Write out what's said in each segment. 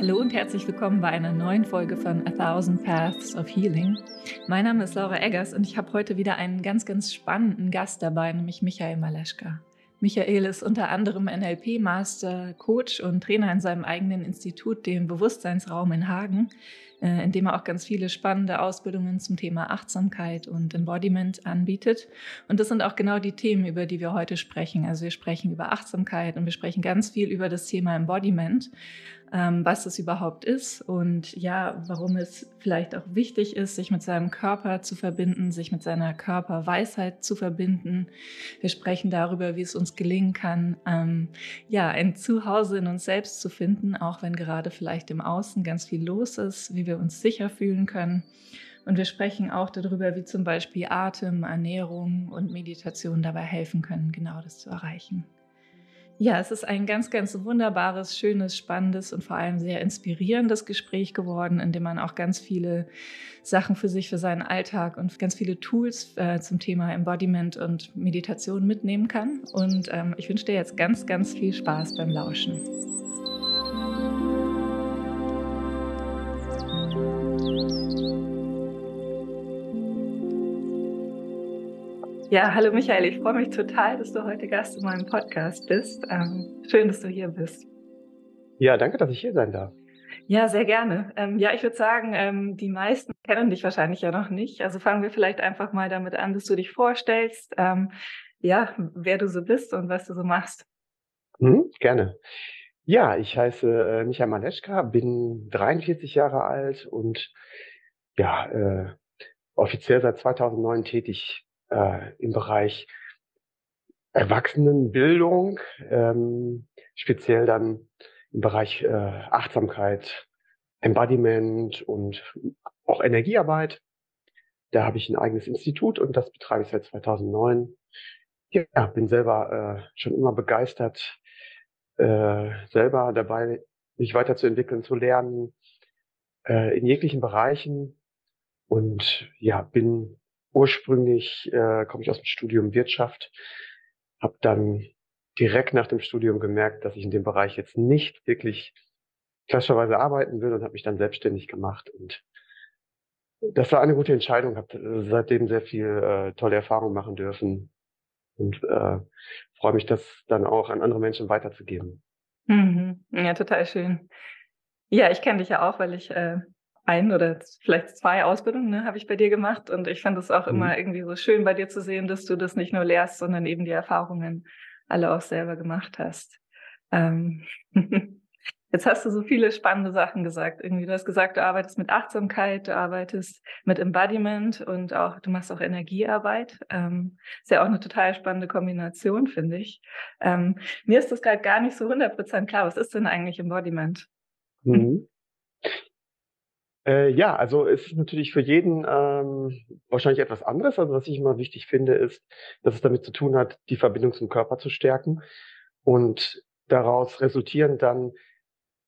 Hallo und herzlich willkommen bei einer neuen Folge von A Thousand Paths of Healing. Mein Name ist Laura Eggers und ich habe heute wieder einen ganz, ganz spannenden Gast dabei, nämlich Michael Maleschka. Michael ist unter anderem NLP-Master, Coach und Trainer in seinem eigenen Institut, dem Bewusstseinsraum in Hagen, äh, in dem er auch ganz viele spannende Ausbildungen zum Thema Achtsamkeit und Embodiment anbietet. Und das sind auch genau die Themen, über die wir heute sprechen. Also wir sprechen über Achtsamkeit und wir sprechen ganz viel über das Thema Embodiment was es überhaupt ist und ja, warum es vielleicht auch wichtig ist, sich mit seinem Körper zu verbinden, sich mit seiner Körperweisheit zu verbinden. Wir sprechen darüber, wie es uns gelingen kann, ähm, ja, ein Zuhause in uns selbst zu finden, auch wenn gerade vielleicht im Außen ganz viel los ist, wie wir uns sicher fühlen können. Und wir sprechen auch darüber, wie zum Beispiel Atem, Ernährung und Meditation dabei helfen können, genau das zu erreichen. Ja, es ist ein ganz, ganz wunderbares, schönes, spannendes und vor allem sehr inspirierendes Gespräch geworden, in dem man auch ganz viele Sachen für sich, für seinen Alltag und ganz viele Tools äh, zum Thema Embodiment und Meditation mitnehmen kann. Und ähm, ich wünsche dir jetzt ganz, ganz viel Spaß beim Lauschen. Ja, hallo Michael, ich freue mich total, dass du heute Gast in meinem Podcast bist. Ähm, schön, dass du hier bist. Ja, danke, dass ich hier sein darf. Ja, sehr gerne. Ähm, ja, ich würde sagen, ähm, die meisten kennen dich wahrscheinlich ja noch nicht. Also fangen wir vielleicht einfach mal damit an, dass du dich vorstellst, ähm, ja, wer du so bist und was du so machst. Mhm, gerne. Ja, ich heiße äh, Michael Maleschka, bin 43 Jahre alt und ja, äh, offiziell seit 2009 tätig äh, im Bereich Erwachsenenbildung, ähm, speziell dann im Bereich äh, Achtsamkeit, Embodiment und auch Energiearbeit. Da habe ich ein eigenes Institut und das betreibe ich seit 2009. Ja, bin selber äh, schon immer begeistert, äh, selber dabei, mich weiterzuentwickeln, zu lernen, äh, in jeglichen Bereichen. Und ja, bin ursprünglich äh, komme ich aus dem Studium Wirtschaft, habe dann direkt nach dem Studium gemerkt, dass ich in dem Bereich jetzt nicht wirklich klassischerweise arbeiten will und habe mich dann selbstständig gemacht und das war eine gute Entscheidung, habe seitdem sehr viel äh, tolle Erfahrungen machen dürfen und äh, freue mich, das dann auch an andere Menschen weiterzugeben. Mhm. Ja, total schön. Ja, ich kenne dich ja auch, weil ich äh, ein oder vielleicht zwei Ausbildungen ne, habe ich bei dir gemacht und ich fand es auch mhm. immer irgendwie so schön bei dir zu sehen, dass du das nicht nur lehrst, sondern eben die Erfahrungen alle auch selber gemacht hast. Ähm Jetzt hast du so viele spannende Sachen gesagt. Irgendwie, du hast gesagt, du arbeitest mit Achtsamkeit, du arbeitest mit Embodiment und auch du machst auch Energiearbeit. Ähm, ist ja auch eine total spannende Kombination, finde ich. Ähm, mir ist das gerade gar nicht so 100% klar. Was ist denn eigentlich Embodiment? Mhm. Äh, ja, also es ist natürlich für jeden ähm, wahrscheinlich etwas anderes. Also was ich immer wichtig finde, ist, dass es damit zu tun hat, die Verbindung zum Körper zu stärken und daraus resultierend dann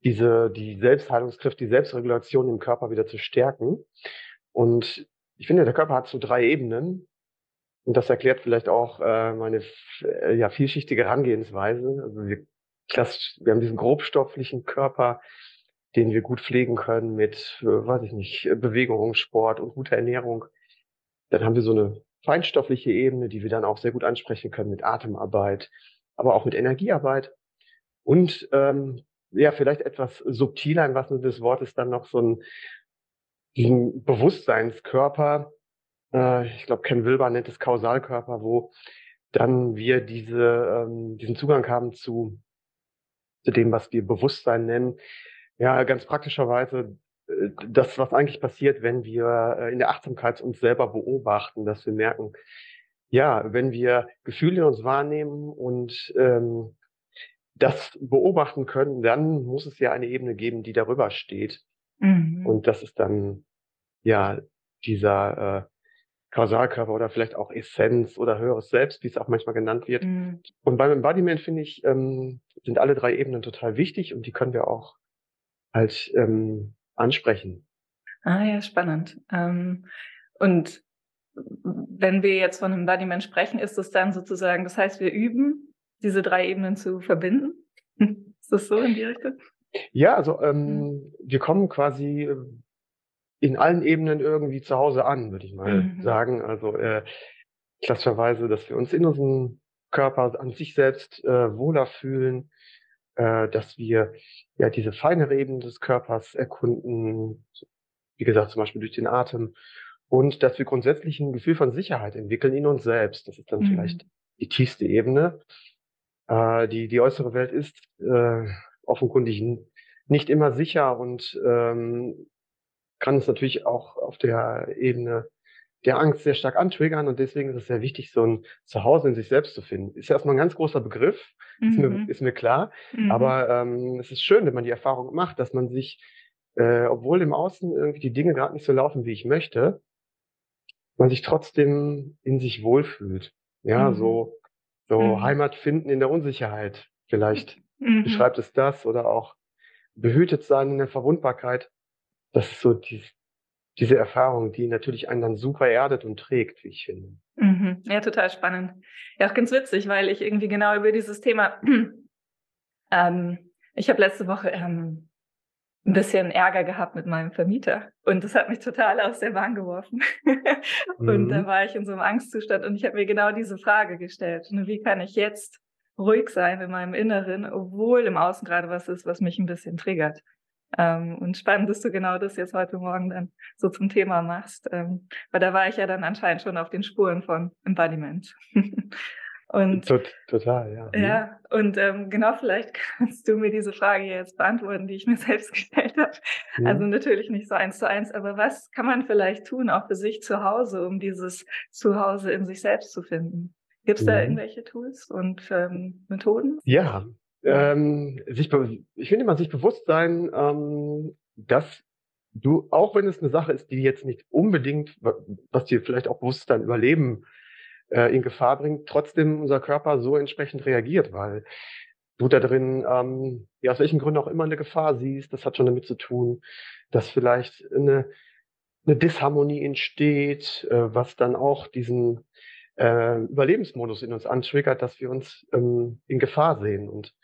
diese die Selbstheilungskräfte, die Selbstregulation im Körper wieder zu stärken. Und ich finde, der Körper hat so drei Ebenen. Und das erklärt vielleicht auch äh, meine äh, ja, vielschichtige Herangehensweise. Also wir, klassisch, wir haben diesen grobstofflichen Körper, den wir gut pflegen können mit, äh, weiß ich nicht, Bewegung, Sport und guter Ernährung. Dann haben wir so eine feinstoffliche Ebene, die wir dann auch sehr gut ansprechen können mit Atemarbeit, aber auch mit Energiearbeit. Und ähm, ja, vielleicht etwas subtiler im wahrsten Sinne des Wortes dann noch so ein, ein Bewusstseinskörper. Äh, ich glaube, Ken Wilber nennt es Kausalkörper, wo dann wir diese, ähm, diesen Zugang haben zu, zu dem, was wir Bewusstsein nennen, ja, ganz praktischerweise äh, das, was eigentlich passiert, wenn wir äh, in der Achtsamkeit uns selber beobachten, dass wir merken, ja, wenn wir Gefühle in uns wahrnehmen und ähm, das beobachten können, dann muss es ja eine Ebene geben, die darüber steht. Mhm. Und das ist dann ja dieser äh, Kausalkörper oder vielleicht auch Essenz oder höheres Selbst, wie es auch manchmal genannt wird. Mhm. Und beim Embodiment finde ich, ähm, sind alle drei Ebenen total wichtig und die können wir auch halt ähm, ansprechen. Ah ja, spannend. Ähm, und wenn wir jetzt von einem Embodiment sprechen, ist das dann sozusagen, das heißt, wir üben, diese drei Ebenen zu verbinden? ist das so in die Richtung? Ja, also ähm, mhm. wir kommen quasi äh, in allen Ebenen irgendwie zu Hause an, würde ich mal mhm. sagen. Also äh, klassischerweise, dass wir uns in unserem Körper an sich selbst äh, wohler fühlen, äh, dass wir ja diese feinere Ebene des Körpers erkunden, wie gesagt, zum Beispiel durch den Atem, und dass wir grundsätzlich ein Gefühl von Sicherheit entwickeln in uns selbst. Das ist dann mhm. vielleicht die tiefste Ebene. Äh, die, die äußere Welt ist äh, offenkundig nicht immer sicher und ähm, kann es natürlich auch auf der Ebene der Angst sehr stark antriggern und deswegen ist es sehr wichtig, so ein Zuhause in sich selbst zu finden. Ist ja erstmal ein ganz großer Begriff. Ist, mir, mhm. ist, mir, klar, mhm. aber ähm, es ist schön, wenn man die Erfahrung macht, dass man sich, äh, obwohl im Außen irgendwie die Dinge gerade nicht so laufen, wie ich möchte, man sich trotzdem in sich wohlfühlt. Ja, mhm. so, so. Heimat finden in der Unsicherheit. Vielleicht beschreibt es das oder auch behütet sein in der Verwundbarkeit. Das ist so die, diese Erfahrung, die natürlich einen dann super erdet und trägt, wie ich finde. Mhm. Ja, total spannend. Ja, auch ganz witzig, weil ich irgendwie genau über dieses Thema, ähm, ich habe letzte Woche ähm, ein bisschen Ärger gehabt mit meinem Vermieter und das hat mich total aus der Bahn geworfen. und mhm. da war ich in so einem Angstzustand und ich habe mir genau diese Frage gestellt. Ne, wie kann ich jetzt ruhig sein in meinem Inneren, obwohl im Außen gerade was ist, was mich ein bisschen triggert? Ähm, und spannend, dass du genau das jetzt heute Morgen dann so zum Thema machst, ähm, weil da war ich ja dann anscheinend schon auf den Spuren von Embodiment. Und, Total, ja. Ja, und ähm, genau vielleicht kannst du mir diese Frage jetzt beantworten, die ich mir selbst gestellt habe. Mhm. Also natürlich nicht so eins zu eins, aber was kann man vielleicht tun, auch für sich zu Hause, um dieses Zuhause in sich selbst zu finden? Gibt es mhm. da irgendwelche Tools und ähm, Methoden? Ja, ähm, sich ich finde immer sich bewusst sein, ähm, dass du, auch wenn es eine Sache ist, die jetzt nicht unbedingt, was dir vielleicht auch bewusst dein Überleben äh, in Gefahr bringt, trotzdem unser Körper so entsprechend reagiert, weil du da drin, ähm, ja, aus welchen Gründen auch immer eine Gefahr siehst, das hat schon damit zu tun, dass vielleicht eine, eine Disharmonie entsteht, äh, was dann auch diesen äh, Überlebensmodus in uns antriggert, dass wir uns ähm, in Gefahr sehen. Und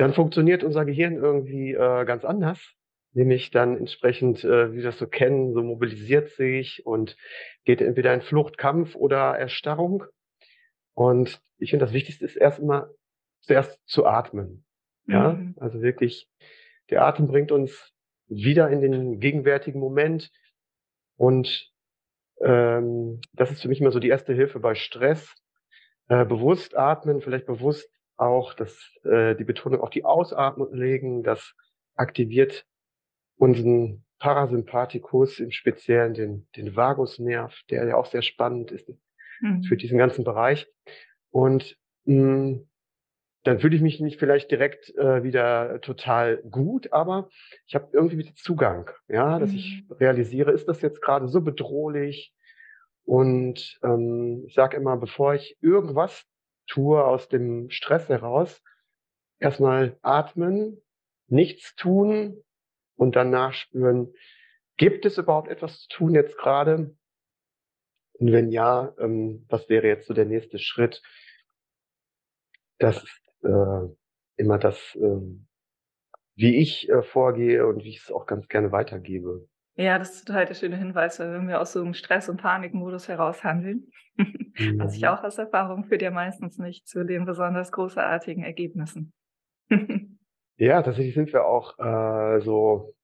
dann funktioniert unser Gehirn irgendwie äh, ganz anders nämlich dann entsprechend, äh, wie wir das so kennen, so mobilisiert sich und geht entweder in Flucht, Kampf oder Erstarrung. Und ich finde, das Wichtigste ist erst immer zuerst zu atmen. Ja, mhm. also wirklich, der Atem bringt uns wieder in den gegenwärtigen Moment. Und ähm, das ist für mich immer so die erste Hilfe bei Stress. Äh, bewusst atmen, vielleicht bewusst auch das, äh, die Betonung auf die Ausatmung legen. Das aktiviert unseren Parasympathikus, im Speziellen den, den Vagusnerv, der ja auch sehr spannend ist mhm. für diesen ganzen Bereich. Und mh, hm, dann fühle ich mich nicht vielleicht direkt äh, wieder total gut, aber ich habe irgendwie wieder Zugang, ja, dass mhm. ich realisiere, ist das jetzt gerade so bedrohlich? Und ähm, ich sage immer, bevor ich irgendwas tue aus dem Stress heraus, erstmal atmen, nichts tun, und dann nachspüren, gibt es überhaupt etwas zu tun jetzt gerade? Und wenn ja, ähm, was wäre jetzt so der nächste Schritt? Das ist äh, immer das, äh, wie ich äh, vorgehe und wie ich es auch ganz gerne weitergebe. Ja, das ist total der schöne Hinweis, weil wenn wir aus so einem Stress- und Panikmodus heraus handeln, mhm. was ich auch aus Erfahrung führt ja meistens nicht zu den besonders großartigen Ergebnissen. Ja, tatsächlich sind wir auch äh, so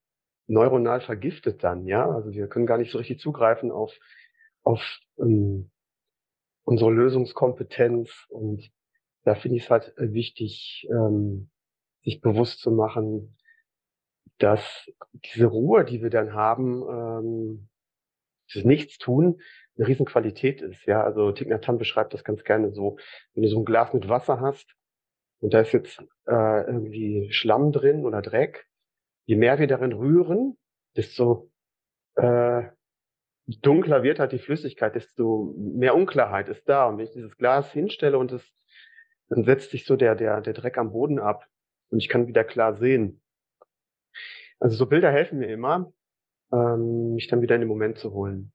neuronal vergiftet dann, ja. Also wir können gar nicht so richtig zugreifen auf, auf ähm, unsere Lösungskompetenz. Und da finde ich es halt äh, wichtig, ähm, sich bewusst zu machen, dass diese Ruhe, die wir dann haben, ähm, dieses Nichtstun, eine Riesenqualität ist. Ja, also Thich beschreibt das ganz gerne so, wenn du so ein Glas mit Wasser hast und da ist jetzt äh, irgendwie Schlamm drin oder Dreck. Je mehr wir darin rühren, desto äh, dunkler wird halt die Flüssigkeit, desto mehr Unklarheit ist da. Und wenn ich dieses Glas hinstelle und es, dann setzt sich so der, der, der Dreck am Boden ab und ich kann wieder klar sehen. Also so Bilder helfen mir immer, ähm, mich dann wieder in den Moment zu holen.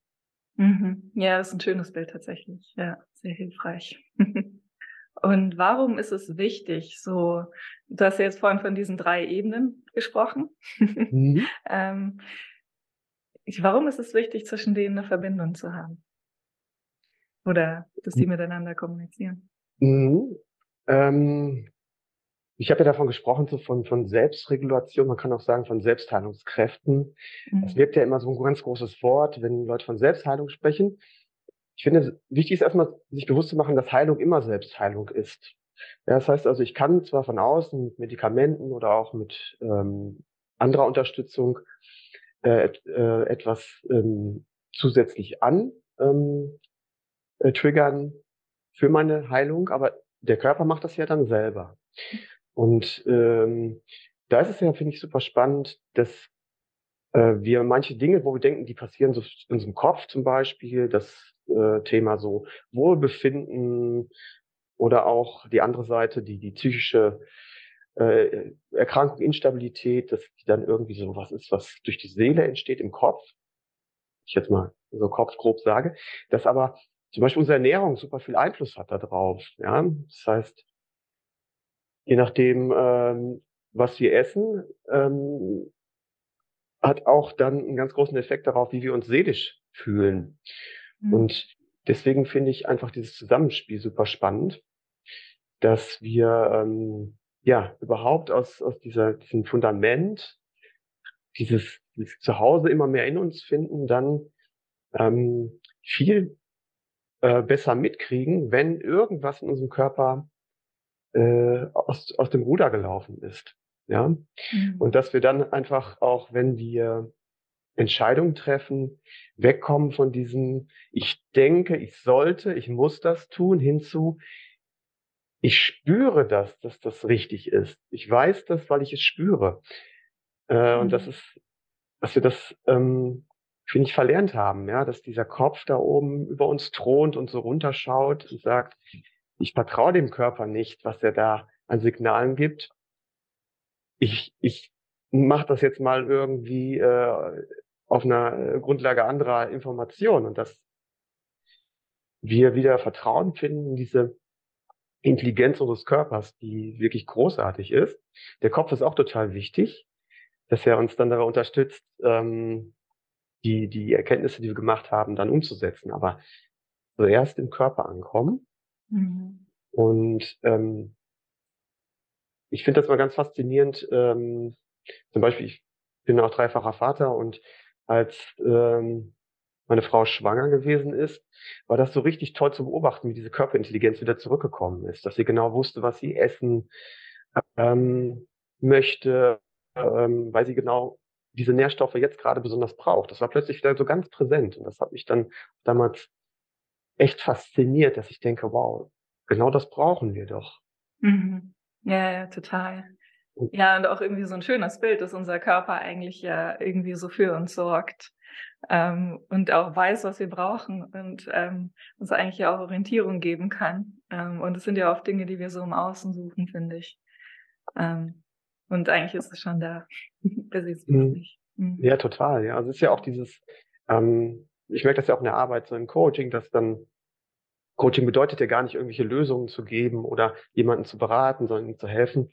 Mhm. Ja, das ist ein schönes Bild tatsächlich. Ja, sehr hilfreich. Und warum ist es wichtig, so, du hast ja jetzt vorhin von diesen drei Ebenen gesprochen. Mhm. ähm, warum ist es wichtig, zwischen denen eine Verbindung zu haben? Oder dass die miteinander kommunizieren? Mhm. Ähm, ich habe ja davon gesprochen, so von, von Selbstregulation, man kann auch sagen von Selbstheilungskräften. Mhm. Das wirkt ja immer so ein ganz großes Wort, wenn Leute von Selbstheilung sprechen. Ich finde, wichtig ist erstmal, sich bewusst zu machen, dass Heilung immer Selbstheilung ist. Ja, das heißt also, ich kann zwar von außen mit Medikamenten oder auch mit ähm, anderer Unterstützung äh, äh, etwas ähm, zusätzlich an ähm, äh, triggern für meine Heilung, aber der Körper macht das ja dann selber. Und ähm, da ist es ja, finde ich, super spannend, dass äh, wir manche Dinge, wo wir denken, die passieren so in unserem Kopf zum Beispiel, das äh, Thema so Wohlbefinden oder auch die andere Seite, die, die psychische äh, Erkrankung, Instabilität, dass die dann irgendwie so was ist, was durch die Seele entsteht im Kopf. Ich jetzt mal so Kopf grob sage, dass aber zum Beispiel unsere Ernährung super viel Einfluss hat darauf. Ja, das heißt, je nachdem, ähm, was wir essen, ähm, hat auch dann einen ganz großen Effekt darauf, wie wir uns seelisch fühlen. Mhm. Und deswegen finde ich einfach dieses Zusammenspiel super spannend, dass wir ähm, ja überhaupt aus, aus dieser, diesem Fundament, dieses, dieses Zuhause immer mehr in uns finden, dann ähm, viel äh, besser mitkriegen, wenn irgendwas in unserem Körper äh, aus, aus dem Ruder gelaufen ist. Ja. Mhm. Und dass wir dann einfach auch, wenn wir Entscheidungen treffen, wegkommen von diesem, ich denke, ich sollte, ich muss das tun, hinzu, ich spüre das, dass das richtig ist. Ich weiß das, weil ich es spüre. Äh, mhm. Und das mhm. ist, dass wir das, ähm, finde ich, verlernt haben, ja, dass dieser Kopf da oben über uns thront und so runterschaut und sagt, ich vertraue dem Körper nicht, was er da an Signalen gibt. Ich, ich mache das jetzt mal irgendwie äh, auf einer äh, Grundlage anderer Informationen und dass wir wieder Vertrauen finden in diese Intelligenz unseres Körpers, die wirklich großartig ist. Der Kopf ist auch total wichtig, dass er uns dann dabei unterstützt, ähm, die, die Erkenntnisse, die wir gemacht haben, dann umzusetzen. Aber zuerst im Körper ankommen Mhm. Und ähm, ich finde das mal ganz faszinierend. Ähm, zum Beispiel, ich bin auch dreifacher Vater und als ähm, meine Frau schwanger gewesen ist, war das so richtig toll zu beobachten, wie diese Körperintelligenz wieder zurückgekommen ist, dass sie genau wusste, was sie essen ähm, möchte, ähm, weil sie genau diese Nährstoffe jetzt gerade besonders braucht. Das war plötzlich wieder so ganz präsent und das hat mich dann damals echt fasziniert, dass ich denke, wow, genau das brauchen wir doch. Mhm. Ja, ja, total. Ja, und auch irgendwie so ein schönes Bild, dass unser Körper eigentlich ja irgendwie so für uns sorgt ähm, und auch weiß, was wir brauchen und ähm, uns eigentlich ja auch Orientierung geben kann. Ähm, und es sind ja oft Dinge, die wir so im Außen suchen, finde ich. Ähm, und eigentlich ist es schon da. mhm. Mhm. Ja, total. Ja, also es ist ja auch dieses, ähm, ich merke das ja auch in der Arbeit, so im Coaching, dass dann Coaching bedeutet ja gar nicht, irgendwelche Lösungen zu geben oder jemanden zu beraten, sondern ihm zu helfen,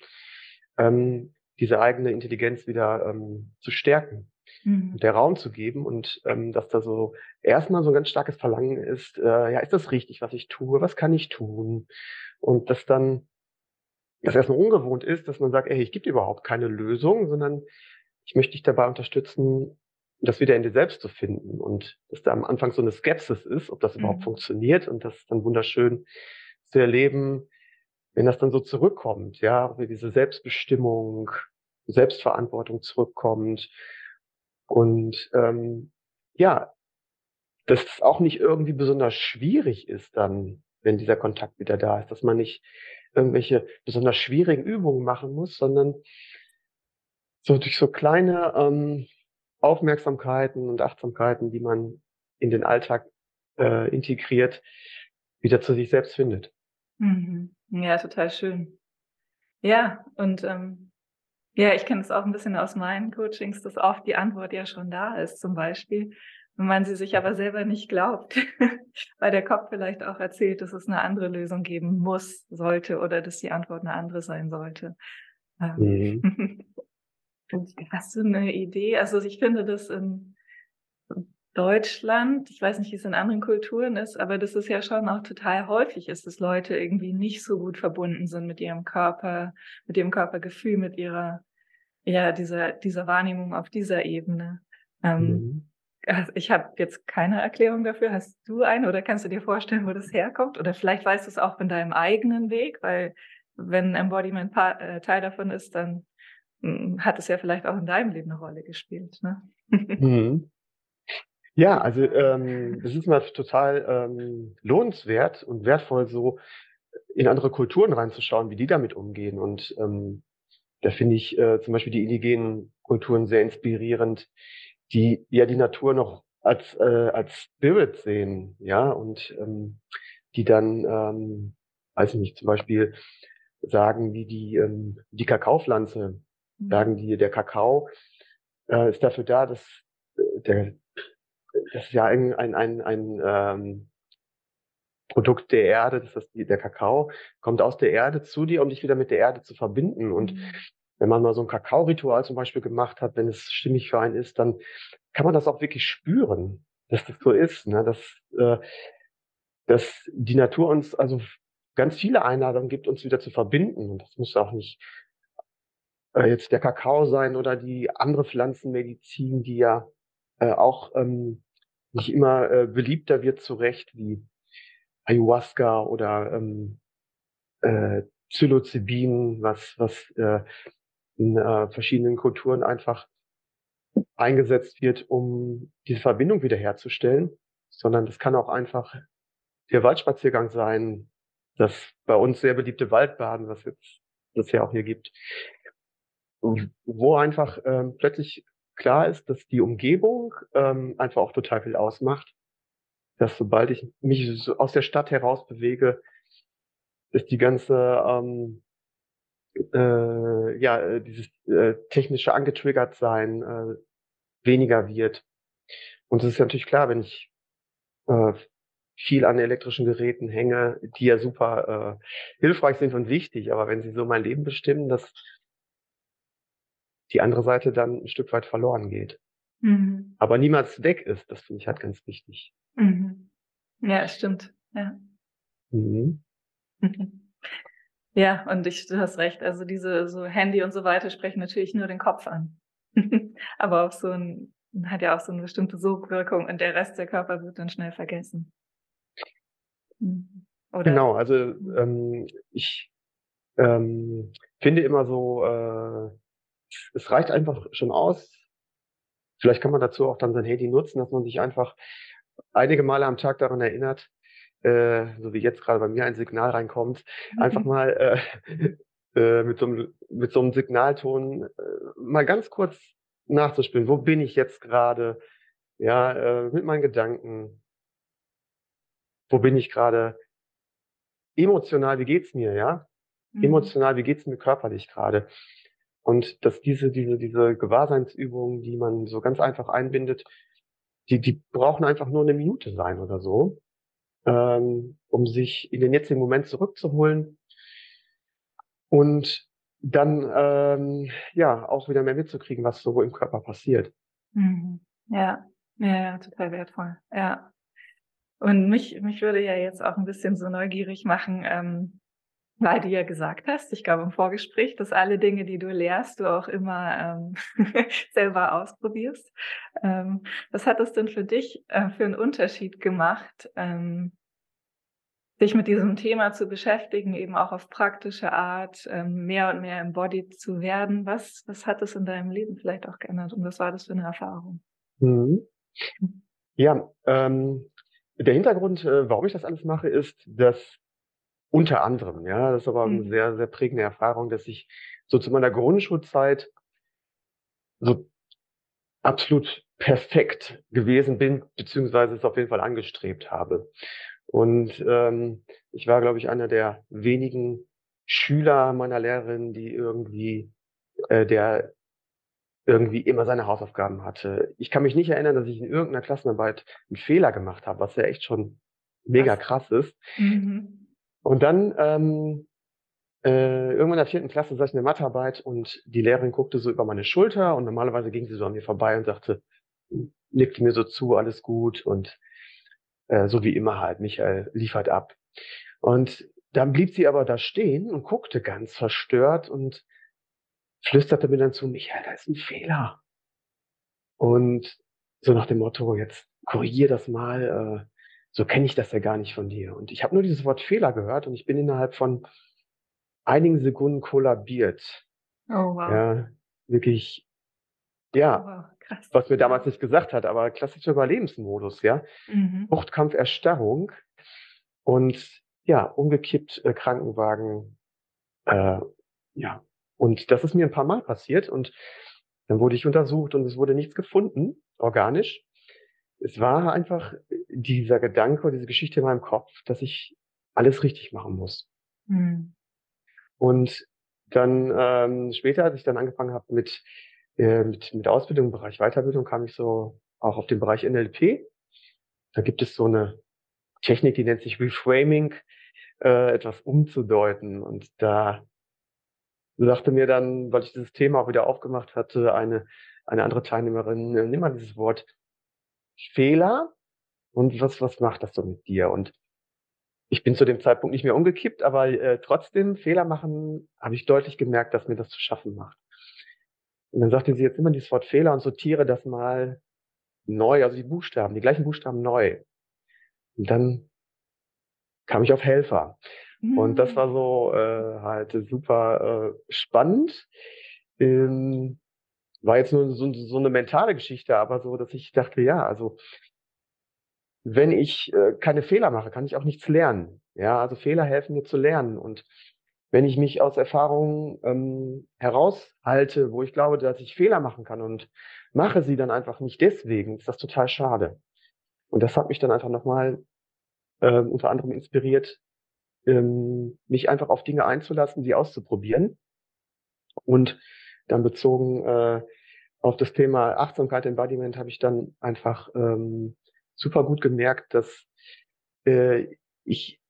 ähm, diese eigene Intelligenz wieder ähm, zu stärken mhm. und der Raum zu geben und ähm, dass da so erstmal so ein ganz starkes Verlangen ist, äh, ja, ist das richtig, was ich tue, was kann ich tun? Und dass dann das erstmal ungewohnt ist, dass man sagt, ey, ich gebe überhaupt keine Lösung, sondern ich möchte dich dabei unterstützen, das wieder in dir selbst zu finden und dass da am Anfang so eine Skepsis ist, ob das mhm. überhaupt funktioniert und das ist dann wunderschön zu erleben, wenn das dann so zurückkommt, ja, wie diese Selbstbestimmung, Selbstverantwortung zurückkommt und ähm, ja, dass es auch nicht irgendwie besonders schwierig ist dann, wenn dieser Kontakt wieder da ist, dass man nicht irgendwelche besonders schwierigen Übungen machen muss, sondern so durch so kleine ähm, Aufmerksamkeiten und Achtsamkeiten, die man in den Alltag äh, integriert, wieder zu sich selbst findet. Mhm. Ja, total schön. Ja, und ähm, ja, ich kenne es auch ein bisschen aus meinen Coachings, dass oft die Antwort ja schon da ist, zum Beispiel. wenn man sie sich aber selber nicht glaubt, weil der Kopf vielleicht auch erzählt, dass es eine andere Lösung geben muss, sollte oder dass die Antwort eine andere sein sollte. Ähm, mhm. Hast du eine Idee? Also ich finde das in Deutschland, ich weiß nicht, wie es in anderen Kulturen ist, aber das ist ja schon auch total häufig ist, dass Leute irgendwie nicht so gut verbunden sind mit ihrem Körper, mit ihrem Körpergefühl, mit ihrer, ja, dieser, dieser Wahrnehmung auf dieser Ebene. Ähm, mhm. Ich habe jetzt keine Erklärung dafür. Hast du eine oder kannst du dir vorstellen, wo das herkommt? Oder vielleicht weißt du es auch von deinem eigenen Weg, weil wenn Embodiment äh, Teil davon ist, dann hat es ja vielleicht auch in deinem Leben eine Rolle gespielt. Ne? Mhm. Ja, also ähm, das ist mal total ähm, lohnenswert und wertvoll, so in andere Kulturen reinzuschauen, wie die damit umgehen. Und ähm, da finde ich äh, zum Beispiel die indigenen Kulturen sehr inspirierend, die ja die Natur noch als äh, als Spirit sehen, ja, und ähm, die dann, ähm, weiß ich nicht, zum Beispiel sagen, wie die ähm, die Kakaopflanze. Sagen die, der Kakao äh, ist dafür da, dass äh, der das ist ja ein, ein, ein, ein ähm, Produkt der Erde, das ist die, der Kakao, kommt aus der Erde zu dir, um dich wieder mit der Erde zu verbinden. Und mhm. wenn man mal so ein Kakao-Ritual zum Beispiel gemacht hat, wenn es stimmig für einen ist, dann kann man das auch wirklich spüren, dass das so ist, ne? dass, äh, dass die Natur uns also ganz viele Einladungen gibt, uns wieder zu verbinden. Und das muss auch nicht äh, jetzt der Kakao sein oder die andere Pflanzenmedizin, die ja äh, auch ähm, nicht immer äh, beliebter wird zu Recht wie Ayahuasca oder ähm, äh, Psilocybin, was, was äh, in äh, verschiedenen Kulturen einfach eingesetzt wird, um diese Verbindung wiederherzustellen, sondern das kann auch einfach der Waldspaziergang sein, das bei uns sehr beliebte Waldbaden, was jetzt das ja auch hier gibt, wo einfach ähm, plötzlich klar ist, dass die Umgebung ähm, einfach auch total viel ausmacht. Dass sobald ich mich so aus der Stadt heraus bewege, dass die ganze ähm, äh, ja äh, dieses äh, technische angetriggert sein äh, weniger wird. Und es ist natürlich klar, wenn ich äh, viel an elektrischen Geräten hänge, die ja super äh, hilfreich sind und wichtig, aber wenn sie so mein Leben bestimmen, dass die andere Seite dann ein Stück weit verloren geht. Mhm. Aber niemals weg ist, das finde ich halt ganz wichtig. Mhm. Ja, stimmt. Ja. Mhm. Ja, und ich, du hast recht. Also diese so Handy und so weiter sprechen natürlich nur den Kopf an. Aber auch so ein, hat ja auch so eine bestimmte Sogwirkung und der Rest der Körper wird dann schnell vergessen. Mhm. Oder? Genau, also mhm. ähm, ich ähm, finde immer so, äh, es reicht einfach schon aus. Vielleicht kann man dazu auch dann sein Handy nutzen, dass man sich einfach einige Male am Tag daran erinnert, äh, so wie jetzt gerade bei mir ein Signal reinkommt, mhm. einfach mal äh, äh, mit, so einem, mit so einem Signalton äh, mal ganz kurz nachzuspielen. Wo bin ich jetzt gerade? Ja, äh, mit meinen Gedanken. Wo bin ich gerade? Emotional, wie geht's mir? Ja, mhm. emotional, wie geht's mir körperlich gerade? Und dass diese, diese, diese Gewahrseinsübungen, die man so ganz einfach einbindet, die, die brauchen einfach nur eine Minute sein oder so, ähm, um sich in den jetzigen Moment zurückzuholen und dann ähm, ja auch wieder mehr mitzukriegen, was so im Körper passiert. Mhm. Ja, ja, ja, total wertvoll. Ja. Und mich, mich würde ja jetzt auch ein bisschen so neugierig machen, ähm, weil du ja gesagt hast, ich glaube im Vorgespräch, dass alle Dinge, die du lehrst, du auch immer ähm, selber ausprobierst. Ähm, was hat das denn für dich äh, für einen Unterschied gemacht, ähm, sich mit diesem Thema zu beschäftigen, eben auch auf praktische Art, ähm, mehr und mehr embodied zu werden? Was, was hat das in deinem Leben vielleicht auch geändert und was war das für eine Erfahrung? Mhm. Ja, ähm, der Hintergrund, äh, warum ich das alles mache, ist, dass unter anderem, ja. Das ist aber eine mhm. sehr, sehr prägende Erfahrung, dass ich so zu meiner Grundschulzeit so absolut perfekt gewesen bin, beziehungsweise es auf jeden Fall angestrebt habe. Und ähm, ich war, glaube ich, einer der wenigen Schüler meiner Lehrerin, die irgendwie äh, der irgendwie immer seine Hausaufgaben hatte. Ich kann mich nicht erinnern, dass ich in irgendeiner Klassenarbeit einen Fehler gemacht habe, was ja echt schon mega krass ist. Mhm. Und dann ähm, äh, irgendwann in der vierten Klasse saß ich in der Mathearbeit und die Lehrerin guckte so über meine Schulter und normalerweise ging sie so an mir vorbei und sagte, nickte mir so zu, alles gut und äh, so wie immer halt, Michael liefert ab. Und dann blieb sie aber da stehen und guckte ganz verstört und flüsterte mir dann zu, Michael, da ist ein Fehler. Und so nach dem Motto, jetzt korrigier das mal, äh, so kenne ich das ja gar nicht von dir. Und ich habe nur dieses Wort Fehler gehört und ich bin innerhalb von einigen Sekunden kollabiert. Oh, wow. Ja, wirklich, ja, oh, wow, was mir damals nicht gesagt hat, aber klassischer Überlebensmodus, ja. Mhm. Fruchtkampf, Erstarrung und ja, umgekippt, äh, Krankenwagen, äh, ja. Und das ist mir ein paar Mal passiert und dann wurde ich untersucht und es wurde nichts gefunden, organisch. Es war einfach dieser Gedanke, diese Geschichte in meinem Kopf, dass ich alles richtig machen muss. Mhm. Und dann ähm, später, als ich dann angefangen habe mit, äh, mit, mit Ausbildung im Bereich Weiterbildung, kam ich so auch auf den Bereich NLP. Da gibt es so eine Technik, die nennt sich Reframing, äh, etwas umzudeuten. Und da sagte mir dann, weil ich dieses Thema auch wieder aufgemacht hatte, eine, eine andere Teilnehmerin, äh, nimm mal dieses Wort Fehler und was, was macht das so mit dir? Und ich bin zu dem Zeitpunkt nicht mehr umgekippt, aber äh, trotzdem Fehler machen, habe ich deutlich gemerkt, dass mir das zu schaffen macht. Und dann sagte sie jetzt immer dieses Wort Fehler und sortiere das mal neu, also die Buchstaben, die gleichen Buchstaben neu. Und dann kam ich auf Helfer. Mhm. Und das war so äh, halt super äh, spannend. Ähm, war jetzt nur so, so eine mentale Geschichte, aber so, dass ich dachte, ja, also wenn ich äh, keine Fehler mache, kann ich auch nichts lernen. Ja, also Fehler helfen mir zu lernen. Und wenn ich mich aus Erfahrungen ähm, heraushalte, wo ich glaube, dass ich Fehler machen kann und mache sie dann einfach nicht deswegen, ist das total schade. Und das hat mich dann einfach nochmal äh, unter anderem inspiriert, ähm, mich einfach auf Dinge einzulassen, die auszuprobieren. Und dann bezogen äh, auf das Thema Achtsamkeit, Embodiment, habe ich dann einfach ähm, super gut gemerkt, dass äh, ich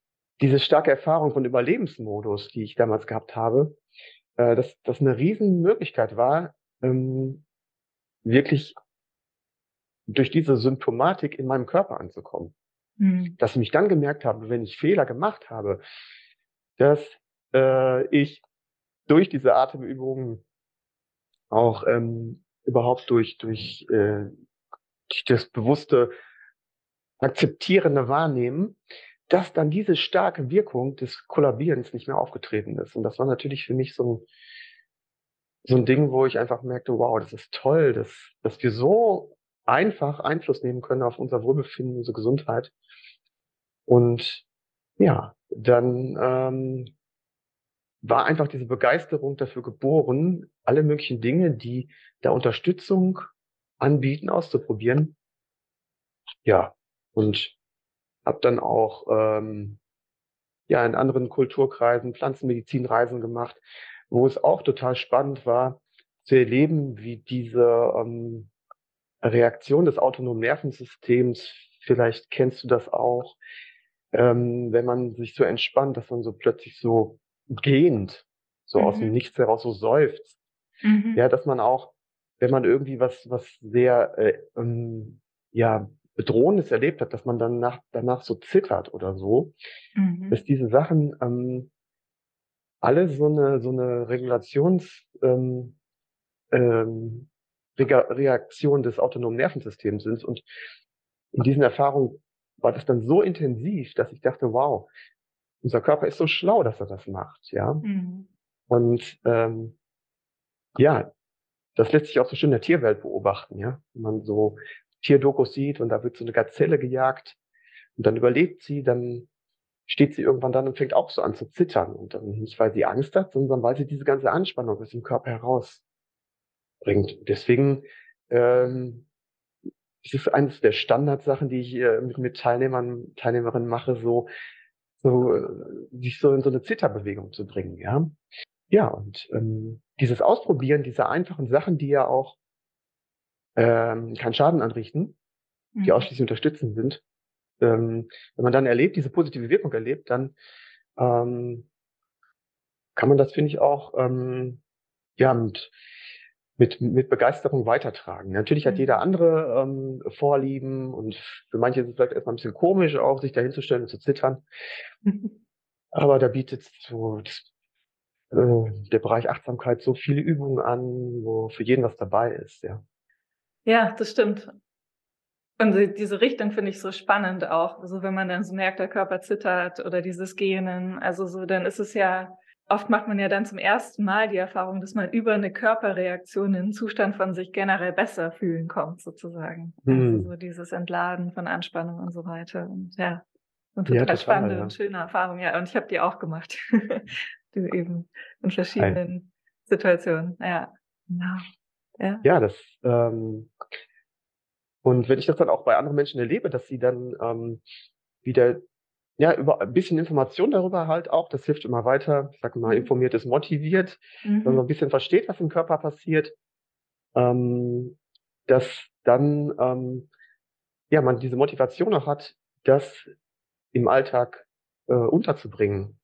diese starke Erfahrung von Überlebensmodus, die ich damals gehabt habe, äh, dass das eine riesen Möglichkeit war, ähm, wirklich durch diese Symptomatik in meinem Körper anzukommen. Mhm. Dass ich mich dann gemerkt habe, wenn ich Fehler gemacht habe, dass äh, ich durch diese Atemübungen auch ähm, überhaupt durch, durch, äh, durch das bewusste akzeptierende Wahrnehmen, dass dann diese starke Wirkung des Kollabierens nicht mehr aufgetreten ist. Und das war natürlich für mich so ein, so ein Ding, wo ich einfach merkte, wow, das ist toll, dass, dass wir so einfach Einfluss nehmen können auf unser Wohlbefinden, unsere Gesundheit. Und ja, dann ähm, war einfach diese Begeisterung dafür geboren, alle möglichen Dinge, die da Unterstützung anbieten, auszuprobieren. Ja, und habe dann auch ähm, ja in anderen Kulturkreisen Pflanzenmedizinreisen gemacht, wo es auch total spannend war zu erleben, wie diese ähm, Reaktion des autonomen Nervensystems, vielleicht kennst du das auch, ähm, wenn man sich so entspannt, dass man so plötzlich so gehend, so mhm. aus dem mhm. Nichts heraus so seufzt. Mhm. Ja, dass man auch, wenn man irgendwie was, was sehr, äh, ähm, ja, Bedrohendes erlebt hat, dass man dann nach, danach so zittert oder so, mhm. dass diese Sachen ähm, alle so eine, so eine Regulations, ähm, ähm, Reaktion des autonomen Nervensystems sind. Und in diesen Erfahrungen war das dann so intensiv, dass ich dachte, wow, unser Körper ist so schlau, dass er das macht, ja. Mhm. Und ähm, ja, das lässt sich auch so schön in der Tierwelt beobachten, ja. Wenn man so Tierdokus sieht und da wird so eine Gazelle gejagt und dann überlebt sie, dann steht sie irgendwann dann und fängt auch so an zu zittern. Und dann nicht, weil sie Angst hat, sondern weil sie diese ganze Anspannung aus dem Körper herausbringt. Deswegen ähm, das ist eines der Standardsachen, die ich äh, mit, mit Teilnehmern, Teilnehmerinnen mache, so, so äh, sich so in so eine Zitterbewegung zu bringen, ja. Ja, und ähm, dieses Ausprobieren dieser einfachen Sachen, die ja auch ähm, keinen Schaden anrichten, die Mhm. ausschließlich unterstützend sind. Ähm, wenn man dann erlebt, diese positive Wirkung erlebt, dann ähm, kann man das, finde ich, auch ähm, ja, mit, mit, mit Begeisterung weitertragen. Natürlich hat jeder Mhm. andere ähm, Vorlieben und für manche ist es vielleicht erstmal ein bisschen komisch, auch sich dahinzustellen und zu zittern. Aber da bietet so das, äh, der Bereich Achtsamkeit so viele Übungen an, wo für jeden was dabei ist, ja. Ja, das stimmt. Und die diese Richtung finde ich so spannend auch. So, wenn man dann so merkt, der Körper zittert oder dieses Gähnen. Also so, dann ist es ja oft macht man ja dann zum ersten Mal die Erfahrung, dass man über eine Körperreaktion in 'n Zustand von sich generell besser fühlen kommt sozusagen. Also Mhm. so dieses Entladen von Anspannung und so weiter und ja, Ja, total total, spannende ja. und schöne Erfahrung, ja. Und ich habe die auch gemacht. Du eben in Hi. verschiedenen Situationen. Ja, genau. Ja. Ja, das, ähm und wenn ich das dann auch bei anderen Menschen erlebe, dass sie dann, ähm, wieder ja, über ein bisschen Information darüber halt auch, das hilft immer weiter. Ich sage immer, Mhm. informiert ist motiviert, wenn man so Mhm. 'n bisschen versteht, was im Körper passiert, ähm, dass dann, ähm, ja, man diese Motivation auch hat, das im Alltag, äh, unterzubringen.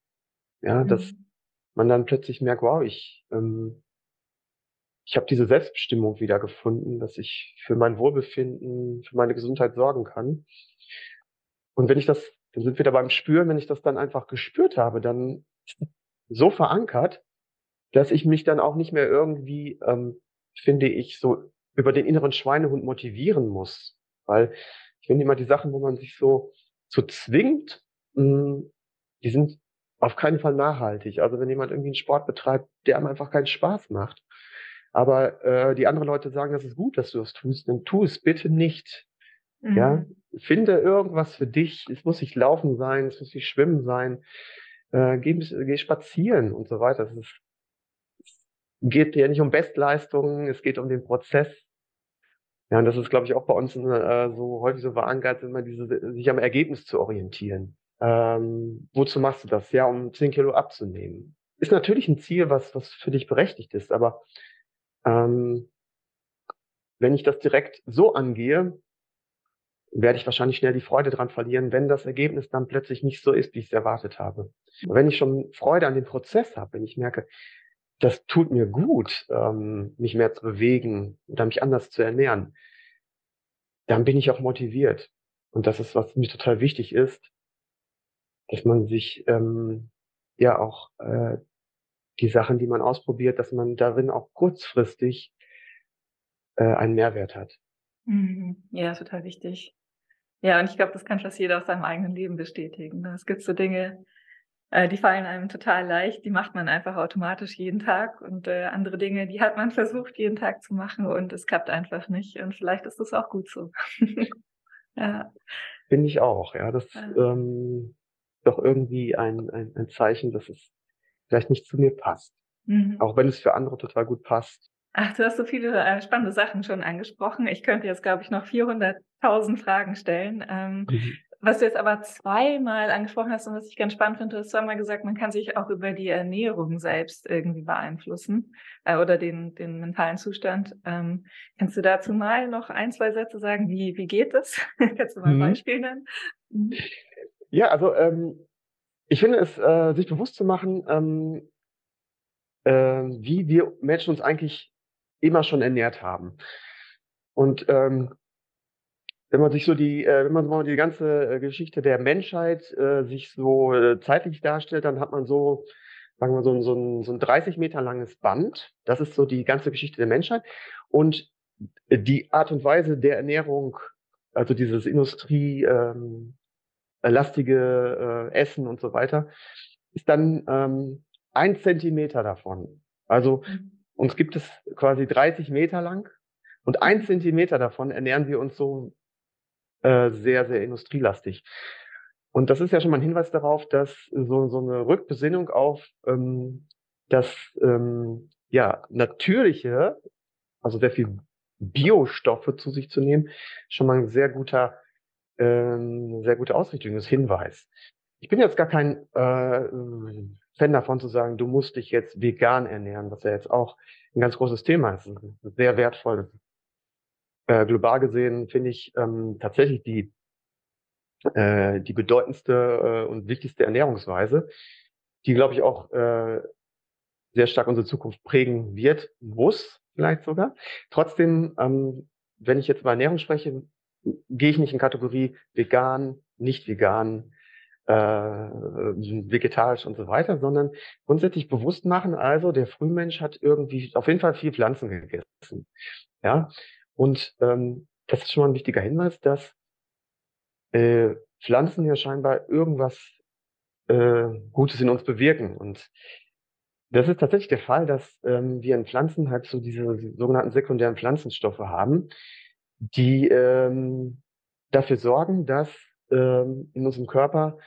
Ja, dass Mhm. man dann plötzlich merkt: „Wow, ich, ähm ich habe diese Selbstbestimmung wiedergefunden, dass ich für mein Wohlbefinden, für meine Gesundheit sorgen kann.“ Und wenn ich das dann sind wir da beim Spüren, wenn ich das dann einfach gespürt habe, dann so verankert, dass ich mich dann auch nicht mehr irgendwie, ähm, finde ich, so über den inneren Schweinehund motivieren muss. Weil ich finde immer die Sachen, wo man sich so so zwingt, hm, die sind auf keinen Fall nachhaltig. Also, wenn jemand irgendwie 'n Sport betreibt, der einem einfach keinen Spaß macht, aber, äh, die anderen Leute sagen: „Das ist gut, dass du das tust“, dann tu es bitte nicht. Ja? Mhm. Finde irgendwas für dich. Es muss nicht Laufen sein, es muss nicht Schwimmen sein. Äh, geh geh spazieren und so weiter. Das ist es geht ja nicht um Bestleistungen, es geht um den Prozess. Ja, und das ist, glaube ich, auch bei uns, äh, so häufig so verankert, immer diese sich am Ergebnis zu orientieren. Ähm, wozu machst du das? Ja, um 10 Kilo abzunehmen. Ist natürlich 'n Ziel, was was für dich berechtigt ist, aber, ähm wenn ich das direkt so angehe werde ich wahrscheinlich schnell die Freude dran verlieren, wenn das Ergebnis dann plötzlich nicht so ist, wie ich's erwartet habe. Wenn ich schon Freude an dem Prozess habe, wenn ich merke, das tut mir gut, ähm, mich mehr zu bewegen oder mich anders zu ernähren dann bin ich auch motiviert. Und das ist, was mir total wichtig ist dass man sich, ähm, ja auch, äh, die Sachen, die man ausprobiert, dass man darin auch kurzfristig äh, einen Mehrwert hat. Mhm. Ja, total wichtig. Ja, und ich glaube, das kann fast jeder aus seinem eigenen Leben bestätigen, ne? Es gibt so Dinge, äh, die fallen einem total leicht, die macht man einfach automatisch jeden Tag und, äh, andere Dinge, die hat man versucht, jeden Tag zu machen und es klappt einfach nicht und vielleicht ist das auch gut so. Ja. Finde ich auch, ja. Das, Ja. ähm, doch irgendwie ein ein ein Zeichen, dass es vielleicht nicht zu mir passt, Mhm. auch wenn es für andere total gut passt. Ach, du hast so viele, äh, spannende Sachen schon angesprochen. Ich könnte jetzt, glaube ich, noch 400.000 Fragen stellen. Ähm, Mhm. was du jetzt aber zweimal angesprochen hast und was ich ganz spannend finde, du hast zweimal gesagt, man kann sich auch über die Ernährung selbst irgendwie beeinflussen, äh, oder den den mentalen Zustand. Ähm, kannst du dazu mal noch 1, 2 Sätze sagen? Wie wie geht das? Kannst du mal 'n Mhm. Beispiel nennen? Mhm. Ja, also, ähm, ich finde es, äh, sich bewusst zu machen, ähm ähm, wie wir Menschen uns eigentlich immer schon ernährt haben. Und, ähm wenn man sich so die äh, wenn man mal die ganze, äh, Geschichte der Menschheit, äh, sich so, äh, zeitlich darstellt, dann hat man so, sagen wir, so 'n so 'n so 'n 30 Meter langes Band. Das ist so die ganze Geschichte der Menschheit. Und die Art und Weise der Ernährung, also dieses Industrie ähm, lastige, äh, Essen und so weiter, ist dann, ähm, 1 Zentimeter davon. Also, Mhm. uns gibt es quasi 30 Meter lang und 1 Zentimeter davon ernähren wir uns so, äh, sehr, sehr industrielastig. Und das ist ja schon mal 'n Hinweis darauf, dass so so 'ne Rückbesinnung auf, ähm, das, ähm, ja, Natürliche, also sehr viel Biostoffe zu sich zu nehmen, schon mal 'n sehr guter ähm, sehr gute Ausrichtung ist, Hinweis. Ich bin jetzt gar kein, äh, Fan davon zu sagen: „Du musst dich jetzt vegan ernähren“, was ja jetzt auch 'n ganz großes Thema ist. Sehr wertvoll. äh, global gesehen finde ich ähm, tatsächlich die, äh, die bedeutendste äh, und wichtigste Ernährungsweise, die, glaube ich, auch äh, sehr stark unsere Zukunft prägen wird, muss vielleicht sogar. Trotzdem, ähm, wenn ich jetzt über Ernährung spreche, gehe ich nicht in Kategorie vegan, nicht vegan, äh, vegetarisch und so weiter, sondern grundsätzlich bewusst machen, also der Frühmensch hat irgendwie auf jeden Fall viel Pflanzen gegessen. Ja, und ähm, das ist schon mal ein wichtiger Hinweis, dass äh, Pflanzen ja scheinbar irgendwas äh, Gutes in uns bewirken. Und das ist tatsächlich der Fall, dass ähm, wir in Pflanzen halt so diese sogenannten sekundären Pflanzenstoffe haben, die ähm, dafür sorgen, dass ähm, in unserem Körper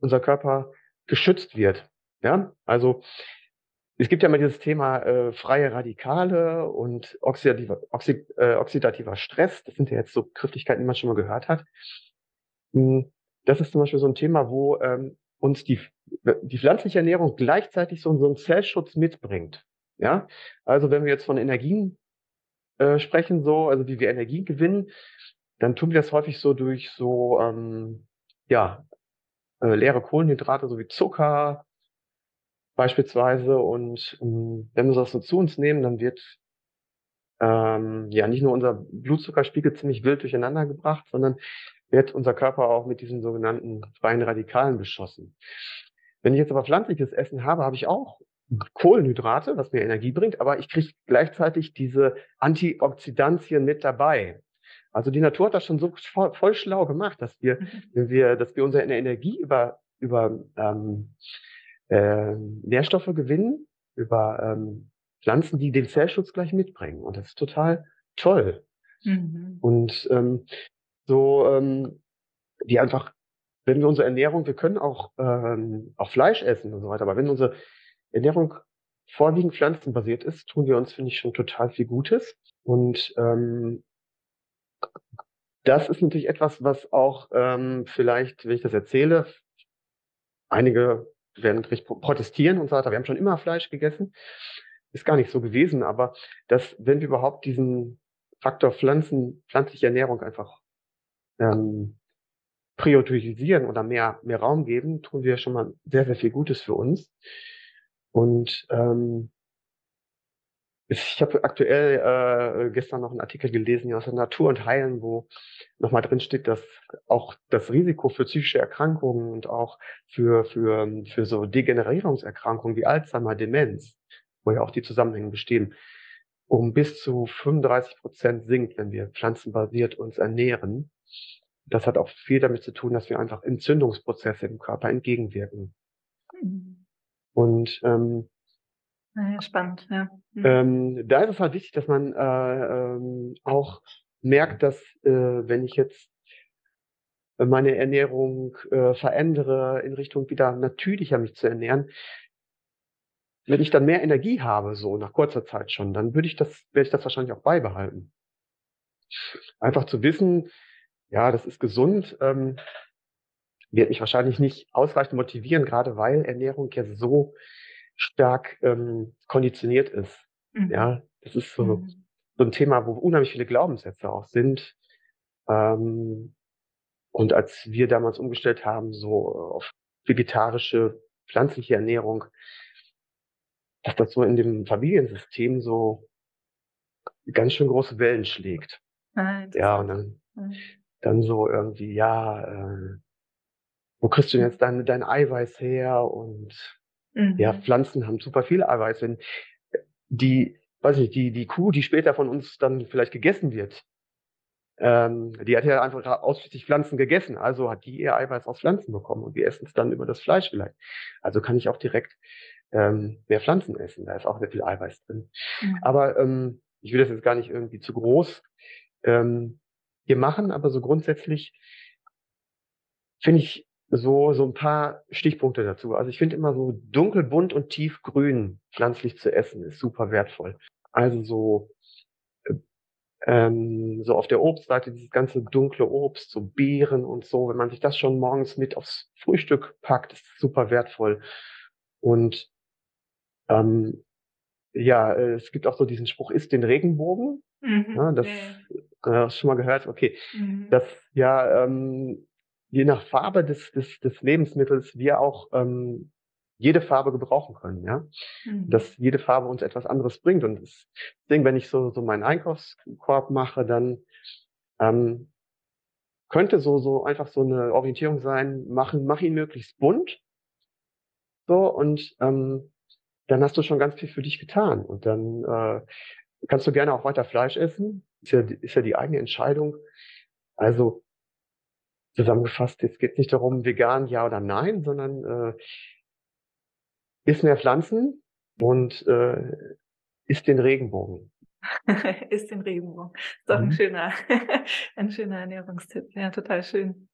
unser Körper geschützt wird. Ja, also es gibt ja immer dieses Thema äh, freie Radikale und oxidativer, oxid, äh, oxidativer Stress. Das sind ja jetzt so Grifflichkeiten, die man schon mal gehört hat. Hm, das ist zum Beispiel so ein Thema, wo ähm, uns die, die pflanzliche Ernährung gleichzeitig so, so einen Zellschutz mitbringt. Ja, also wenn wir jetzt von Energien äh, sprechen, so, also wie wir Energie gewinnen, dann tun wir das häufig so durch so, ähm, ja, äh, leere Kohlenhydrate, so wie Zucker beispielsweise. Und ähm, wenn wir das so zu uns nehmen, dann wird ähm, ja nicht nur unser Blutzuckerspiegel ziemlich wild durcheinander gebracht, sondern wird unser Körper auch mit diesen sogenannten freien Radikalen beschossen. Wenn ich jetzt aber pflanzliches Essen habe, habe ich auch Kohlenhydrate, was mir Energie bringt, aber ich kriege gleichzeitig diese Antioxidantien mit dabei. Also die Natur hat das schon so voll, voll schlau gemacht, dass wir, mhm. wenn wir, dass wir unsere Energie über, über ähm, äh, Nährstoffe gewinnen, über ähm, Pflanzen, die den Zellschutz gleich mitbringen. Und das ist total toll. Mhm. Und ähm, so, ähm, die einfach, wenn wir unsere Ernährung, wir können auch, ähm, auch Fleisch essen und so weiter, aber wenn unsere Ernährung vorwiegend pflanzenbasiert ist, tun wir uns, finde ich, schon total viel Gutes. Und ähm, das ist natürlich etwas, was auch ähm, vielleicht, wenn ich das erzähle, einige werden richtig protestieren und sagen, wir haben schon immer Fleisch gegessen. Ist gar nicht so gewesen, aber dass, wenn wir überhaupt diesen Faktor Pflanzen, pflanzliche Ernährung einfach ähm, priorisieren oder mehr, mehr Raum geben, tun wir schon mal sehr, sehr viel Gutes für uns. Und ähm, ich habe aktuell äh, gestern noch einen Artikel gelesen aus der Natur und Heilen, wo nochmal drin steht, dass auch das Risiko für psychische Erkrankungen und auch für, für, für so Degenerierungserkrankungen wie Alzheimer, Demenz, wo ja auch die Zusammenhänge bestehen, um bis zu 35 Prozent sinkt, wenn wir pflanzenbasiert uns ernähren. Das hat auch viel damit zu tun, dass wir einfach Entzündungsprozesse im Körper entgegenwirken. Mhm. Und ähm, ja, spannend, ja. Mhm. Ähm, da ist es halt wichtig, dass man äh, ähm, auch merkt, dass äh, wenn ich jetzt meine Ernährung äh, verändere in Richtung wieder natürlicher mich zu ernähren, wenn ich dann mehr Energie habe, so nach kurzer Zeit schon, dann würde ich das, werde ich das wahrscheinlich auch beibehalten. Einfach zu wissen, ja, das ist gesund, ähm, wird mich wahrscheinlich nicht ausreichend motivieren, gerade weil Ernährung ja so stark ähm, konditioniert ist. Mhm. Ja, das ist so, mhm. so ein Thema, wo unheimlich viele Glaubenssätze auch sind. Ähm, und als wir damals umgestellt haben, so auf vegetarische, pflanzliche Ernährung, dass das so in dem Familiensystem so ganz schön große Wellen schlägt. Ah, ja, und dann, mhm. dann so irgendwie, ja, äh, wo kriegst du denn jetzt dein, dein Eiweiß her? Und Mhm. Ja, Pflanzen haben super viel Eiweiß. Wenn die, weiß ich, die, die Kuh, die später von uns dann vielleicht gegessen wird, ähm, die hat ja einfach ausschließlich Pflanzen gegessen, also hat die ihr Eiweiß aus Pflanzen bekommen und wir essen es dann über das Fleisch vielleicht. Also kann ich auch direkt ähm, mehr Pflanzen essen, da ist auch sehr viel Eiweiß drin. Mhm. Aber ähm, ich will das jetzt gar nicht irgendwie zu groß ähm, hier machen, aber so grundsätzlich finde ich so, so ein paar Stichpunkte dazu. Also ich finde immer so dunkelbunt und tiefgrün pflanzlich zu essen ist super wertvoll. Also so, äh, ähm, so auf der Obstseite dieses ganze dunkle Obst, so Beeren und so, wenn man sich das schon morgens mit aufs Frühstück packt, ist super wertvoll. Und ähm, ja, es gibt auch so diesen Spruch, isst den Regenbogen. Mhm. Ja, das äh, schon mal gehört? Okay. Mhm. Dass ja ähm, je nach Farbe des, des, des Lebensmittels wir auch ähm, jede Farbe gebrauchen können, ja. Mhm. Dass jede Farbe uns etwas anderes bringt. Und deswegen, wenn ich so, so meinen Einkaufskorb mache, dann ähm, könnte so, so einfach so eine Orientierung sein, machen, mach ihn möglichst bunt. So, und ähm, dann hast du schon ganz viel für dich getan. Und dann äh, kannst du gerne auch weiter Fleisch essen. Ist ja, ist ja die eigene Entscheidung. Also zusammengefasst, es geht nicht darum, vegan ja oder nein, sondern äh, isst mehr Pflanzen und äh, isst den Regenbogen. isst den Regenbogen. Ist doch mhm. ein schöner, ein schöner Ernährungstipp. Ja, total schön.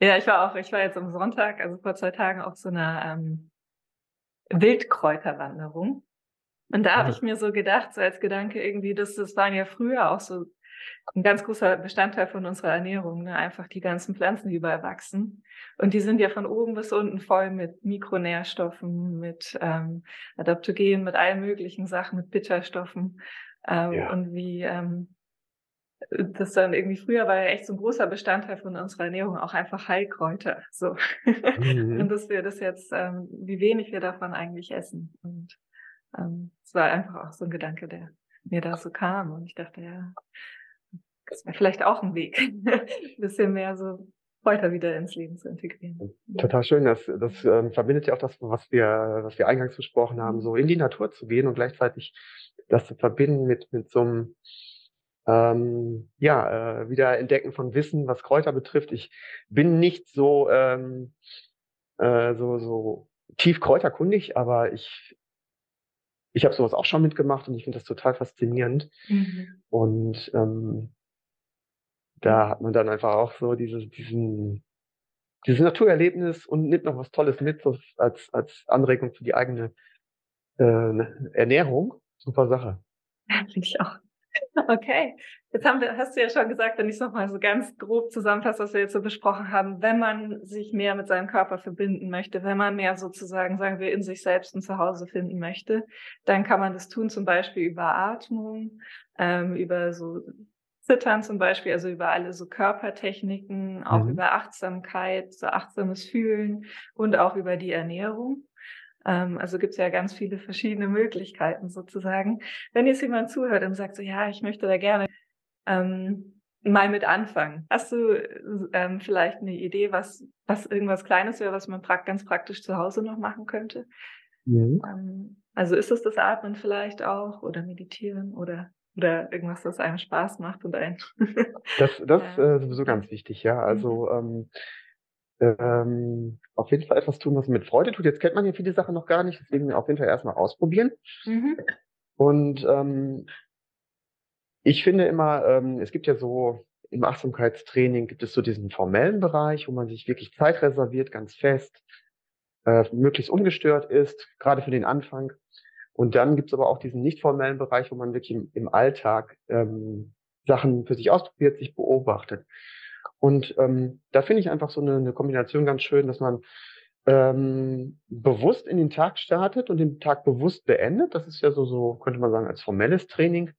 Ja, ich war auch, ich war jetzt am Sonntag, also vor zwei Tagen auf so einer ähm, Wildkräuterwanderung. Und da habe ich mir so gedacht, so als Gedanke irgendwie, das, das waren ja früher auch so ein ganz großer Bestandteil von unserer Ernährung, ne? einfach die ganzen Pflanzen, die überall wachsen. Und die sind ja von oben bis unten voll mit Mikronährstoffen, mit ähm, Adaptogenen, mit allen möglichen Sachen, mit Bitterstoffen. Ähm, ja. Und wie ähm, das dann irgendwie früher war ja echt so ein großer Bestandteil von unserer Ernährung auch einfach Heilkräuter. So. Mhm. Und dass wir das jetzt, ähm, wie wenig wir davon eigentlich essen. Und ähm, es ähm, war einfach auch so ein Gedanke, der mir da so kam. Und ich dachte, ja, das wäre vielleicht auch ein Weg, ein bisschen mehr so Kräuter wieder ins Leben zu integrieren. Total schön. Das, das ähm, verbindet ja auch das, was wir, was wir eingangs besprochen haben, so in die Natur zu gehen und gleichzeitig das zu verbinden mit, mit so einem ähm, ja, äh, wieder Entdecken von Wissen, was Kräuter betrifft. Ich bin nicht so, ähm, äh, so, so tief kräuterkundig, aber ich ich habe sowas auch schon mitgemacht und ich finde das total faszinierend. Mhm. Und ähm, da hat man dann einfach auch so dieses, diesen, dieses Naturerlebnis und nimmt noch was Tolles mit, so als, als Anregung für die eigene äh, Ernährung. Super Sache. Finde ich auch. Okay, jetzt haben wir, hast du ja schon gesagt, wenn ich es nochmal so ganz grob zusammenfasse, was wir jetzt so besprochen haben, wenn man sich mehr mit seinem Körper verbinden möchte, wenn man mehr sozusagen, sagen wir, in sich selbst ein Zuhause finden möchte, dann kann man das tun, zum Beispiel über Atmung, ähm, über so Zittern zum Beispiel, also über alle so Körpertechniken, auch mhm. über Achtsamkeit, so achtsames Fühlen und auch über die Ernährung. Ähm, also gibt es ja ganz viele verschiedene Möglichkeiten sozusagen. Wenn jetzt jemand zuhört und sagt so, ja, ich möchte da gerne ähm, mal mit anfangen. Hast du ähm, vielleicht eine Idee, was, was irgendwas Kleines wäre, was man pra ganz praktisch zu Hause noch machen könnte? Mhm. Also ist es das Atmen vielleicht auch oder Meditieren oder oder irgendwas, das einem Spaß macht und ein. das das ja. äh, sowieso ganz wichtig, ja. Also mhm. ähm, ähm, auf jeden Fall etwas tun, was man mit Freude tut. Jetzt kennt man ja viele Sachen noch gar nicht, deswegen auf jeden Fall erstmal ausprobieren. Mhm. Und ähm, ich finde immer, ähm, es gibt ja so im Achtsamkeitstraining gibt es so diesen formellen Bereich, wo man sich wirklich Zeit reserviert, ganz fest, äh, möglichst ungestört ist, gerade für den Anfang. Und dann gibt es aber auch diesen nicht formellen Bereich, wo man wirklich im, im Alltag ähm, Sachen für sich ausprobiert, sich beobachtet. Und ähm, da finde ich einfach so eine, eine Kombination ganz schön, dass man ähm, bewusst in den Tag startet und den Tag bewusst beendet. Das ist ja so, so könnte man sagen, als formelles Training.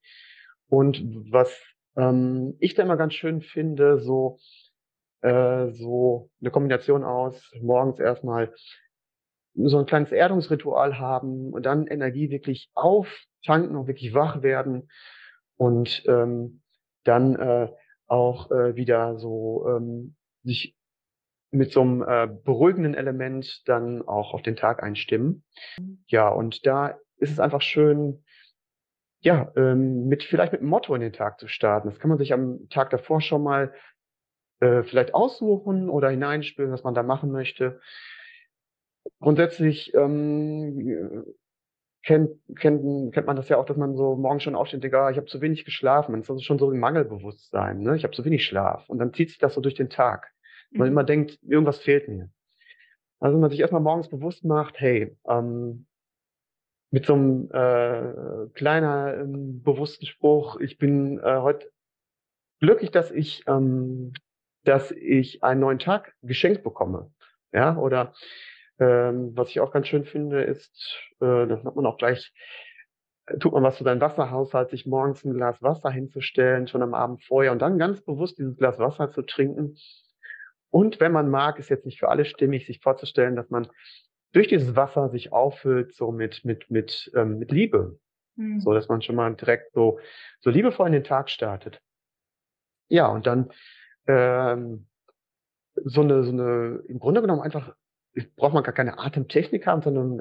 Und was ähm, ich da immer ganz schön finde, so, äh, so eine Kombination aus morgens erstmal so ein kleines Erdungsritual haben und dann Energie wirklich auftanken und wirklich wach werden und ähm, dann äh, auch äh, wieder so ähm, sich mit so einem äh, beruhigenden Element dann auch auf den Tag einstimmen. Ja, und da ist es einfach schön, ja, ähm, mit vielleicht mit einem Motto in den Tag zu starten. Das kann man sich am Tag davor schon mal äh, vielleicht aussuchen oder hineinspüren, was man da machen möchte. Grundsätzlich ähm, kennt, kennt, kennt man das ja auch, dass man so morgens schon aufsteht und denkt, ah, ich habe zu wenig geschlafen. Man ist also schon so ein Mangelbewusstsein. Ne? Ich habe zu wenig Schlaf. Und dann zieht sich das so durch den Tag. Man mhm. immer denkt, irgendwas fehlt mir. Also man sich erstmal morgens bewusst macht, hey, ähm, mit so einem äh, kleiner ähm, bewussten Spruch, ich bin äh, heute glücklich, dass ich, ähm, dass ich einen neuen Tag geschenkt bekomme. Ja, oder ähm, was ich auch ganz schön finde, ist, äh, das hat man auch gleich tut man was für seinen Wasserhaushalt, sich morgens ein Glas Wasser hinzustellen, schon am Abend vorher und dann ganz bewusst dieses Glas Wasser zu trinken. Und wenn man mag, ist jetzt nicht für alle stimmig, sich vorzustellen, dass man durch dieses Wasser sich auffüllt, so mit, mit, mit, ähm, mit Liebe. Mhm. So, dass man schon mal direkt so, so liebevoll in den Tag startet. Ja, und dann ähm, so eine, so eine, im Grunde genommen einfach, braucht man gar keine Atemtechnik haben, sondern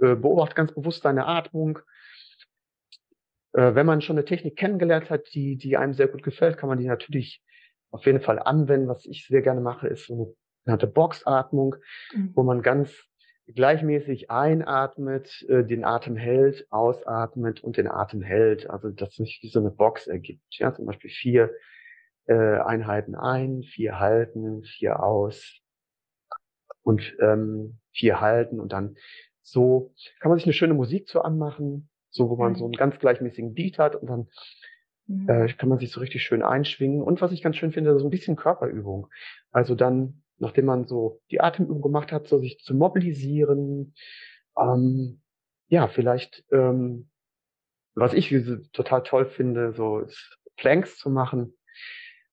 äh, beobachtet ganz bewusst seine Atmung. Äh, wenn man schon eine Technik kennengelernt hat, die, die einem sehr gut gefällt, kann man die natürlich auf jeden Fall anwenden. Was ich sehr gerne mache, ist so eine sogenannte Boxatmung, mhm. wo man ganz gleichmäßig einatmet, äh, den Atem hält, ausatmet und den Atem hält. Also das sich wie so eine Box ergibt. Ja, zum Beispiel vier äh, Einheiten ein, vier halten, vier aus und ähm, vier halten und dann so kann man sich eine schöne Musik zu anmachen, so wo man so mhm. einen ganz gleichmäßigen Beat hat und dann mhm. äh, kann man sich so richtig schön einschwingen. Und was ich ganz schön finde, so ein bisschen Körperübung. Also dann, nachdem man so die Atemübung gemacht hat, so sich zu mobilisieren, ähm, ja, vielleicht, ähm, was ich total toll finde, so ist Planks zu machen.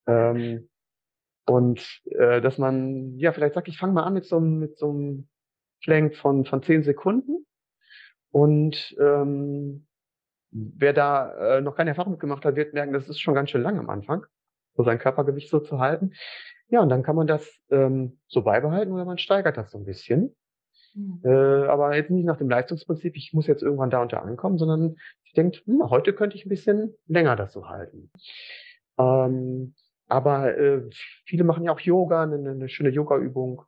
Ähm, und äh, dass man, ja, vielleicht sagt, ich fange mal an mit so, mit so einem Plank von, von zehn Sekunden. Und ähm, wer da äh, noch keine Erfahrung gemacht hat, wird merken, das ist schon ganz schön lang am Anfang, so sein Körpergewicht so zu halten. Ja, und dann kann man das ähm, so beibehalten oder man steigert das so ein bisschen. Mhm. Äh, aber jetzt nicht nach dem Leistungsprinzip, ich muss jetzt irgendwann da und da ankommen, sondern ich denke, hm, heute könnte ich ein bisschen länger das so halten. Ähm, aber äh, viele machen ja auch Yoga, eine, eine schöne Yoga-Übung.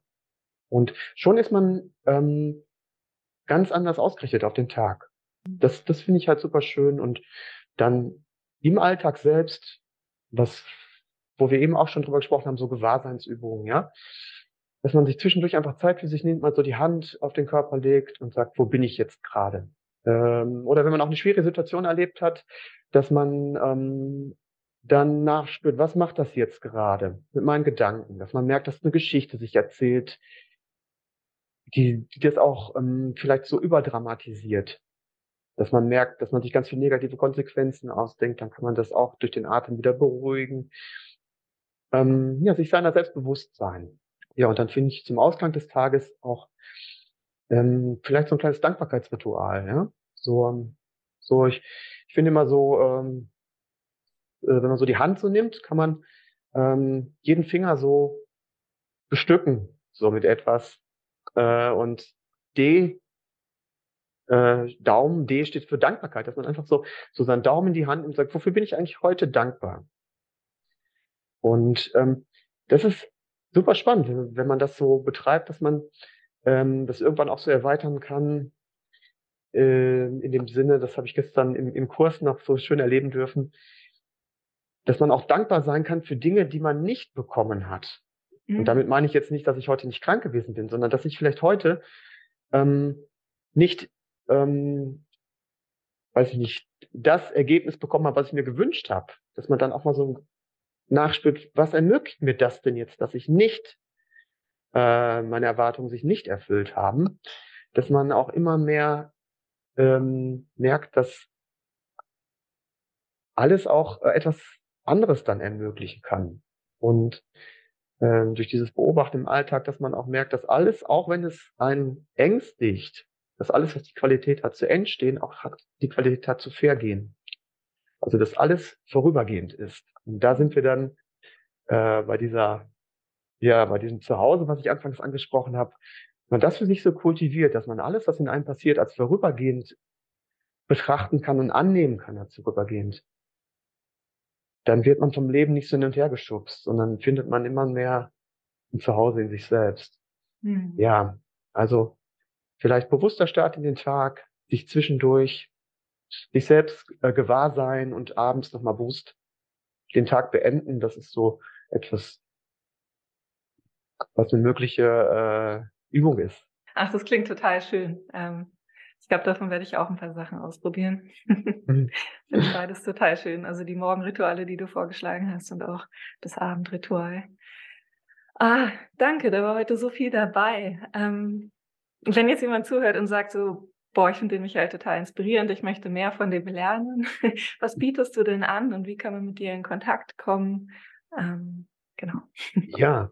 Und schon ist man ähm, ganz anders ausgerichtet auf den Tag. Das, das finde ich halt super schön. Und dann im Alltag selbst, was, wo wir eben auch schon drüber gesprochen haben, so Gewahrseinsübungen, ja, dass man sich zwischendurch einfach Zeit für sich nimmt, mal so die Hand auf den Körper legt und sagt, wo bin ich jetzt gerade? Ähm, oder wenn man auch eine schwere Situation erlebt hat, dass man ähm, dann nachspürt, was macht das jetzt gerade mit meinen Gedanken, dass man merkt, dass eine Geschichte sich erzählt, die, die das auch ähm, vielleicht so überdramatisiert, dass man merkt, dass man sich ganz viele negative Konsequenzen ausdenkt, dann kann man das auch durch den Atem wieder beruhigen. Ähm, ja, sich seiner selbst bewusst sein. Ja, und dann finde ich zum Ausgang des Tages auch ähm, vielleicht so ein kleines Dankbarkeitsritual, ja. So, ähm, so ich, ich finde immer so, ähm, äh, wenn man so die Hand so nimmt, kann man ähm, jeden Finger so bestücken, so mit etwas, äh, und D, äh, Daumen, D steht für Dankbarkeit, dass man einfach so, so seinen Daumen in die Hand nimmt und sagt, wofür bin ich eigentlich heute dankbar? Und ähm, das ist super spannend, wenn man das so betreibt, dass man ähm, das irgendwann auch so erweitern kann. Äh, in dem Sinne, das habe ich gestern im, im Kurs noch so schön erleben dürfen, dass man auch dankbar sein kann für Dinge, die man nicht bekommen hat. Mhm. Und damit meine ich jetzt nicht, dass ich heute nicht krank gewesen bin, sondern dass ich vielleicht heute ähm, nicht, ähm, weiß ich nicht, das Ergebnis bekommen habe, was ich mir gewünscht habe. Dass man dann auch mal so nachspürt, was ermöglicht mir das denn jetzt, dass ich nicht, äh, meine Erwartungen sich nicht erfüllt haben. Dass man auch immer mehr ähm, merkt, dass alles auch äh, etwas anderes dann ermöglichen kann. Und ähm, durch dieses Beobachten im Alltag, dass man auch merkt, dass alles, auch wenn es einen ängstigt, dass alles, was die Qualität hat zu entstehen, auch hat, die Qualität hat zu vergehen. Also dass alles vorübergehend ist. Und da sind wir dann äh, bei dieser, ja, bei diesem Zuhause, was ich anfangs angesprochen habe, wenn man das für sich so kultiviert, dass man alles, was in einem passiert, als vorübergehend betrachten kann und annehmen kann als vorübergehend, dann wird man vom Leben nicht so hin und her geschubst, sondern findet man immer mehr ein Zuhause in sich selbst. Mhm. Ja, also vielleicht bewusster Start in den Tag, sich zwischendurch sich selbst äh, gewahr sein und abends nochmal bewusst den Tag beenden. Das ist so etwas, was eine mögliche äh, Übung ist. Ach, das klingt total schön. Ähm, ich glaube, davon werde ich auch ein paar Sachen ausprobieren. Mhm. Finde beides total schön. Also die Morgenrituale, die du vorgeschlagen hast und auch das Abendritual. Ah, danke, da war heute so viel dabei. Ähm, wenn jetzt jemand zuhört und sagt so, boah, ich finde den Michael total inspirierend, ich möchte mehr von dem lernen. Was bietest du denn an und wie kann man mit dir in Kontakt kommen? Ähm, genau. Ja,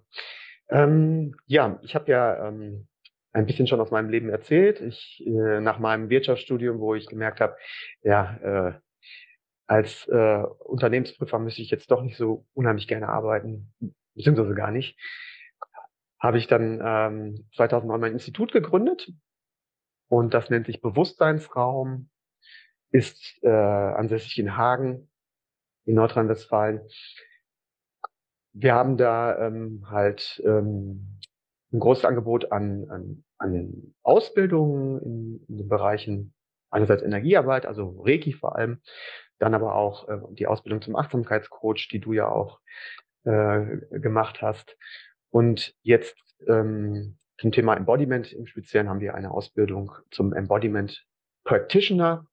ähm, ja, ich habe ja ähm, ein bisschen schon aus meinem Leben erzählt. Ich äh, nach meinem Wirtschaftsstudium, wo ich gemerkt habe, ja, äh, als äh, Unternehmensprüfer müsste ich jetzt doch nicht so unheimlich gerne arbeiten, beziehungsweise gar nicht, habe ich dann ähm, 2009 mein Institut gegründet und das nennt sich Bewusstseinsraum, ist äh, ansässig in Hagen in Nordrhein-Westfalen. Wir haben da ähm, halt ähm, ein großes Angebot an, an, an Ausbildungen in, in den Bereichen einerseits Energiearbeit, also Reiki vor allem, dann aber auch äh, die Ausbildung zum Achtsamkeitscoach, die du ja auch äh, gemacht hast. Und jetzt ähm, zum Thema Embodiment im Speziellen haben wir eine Ausbildung zum Embodiment Practitioner,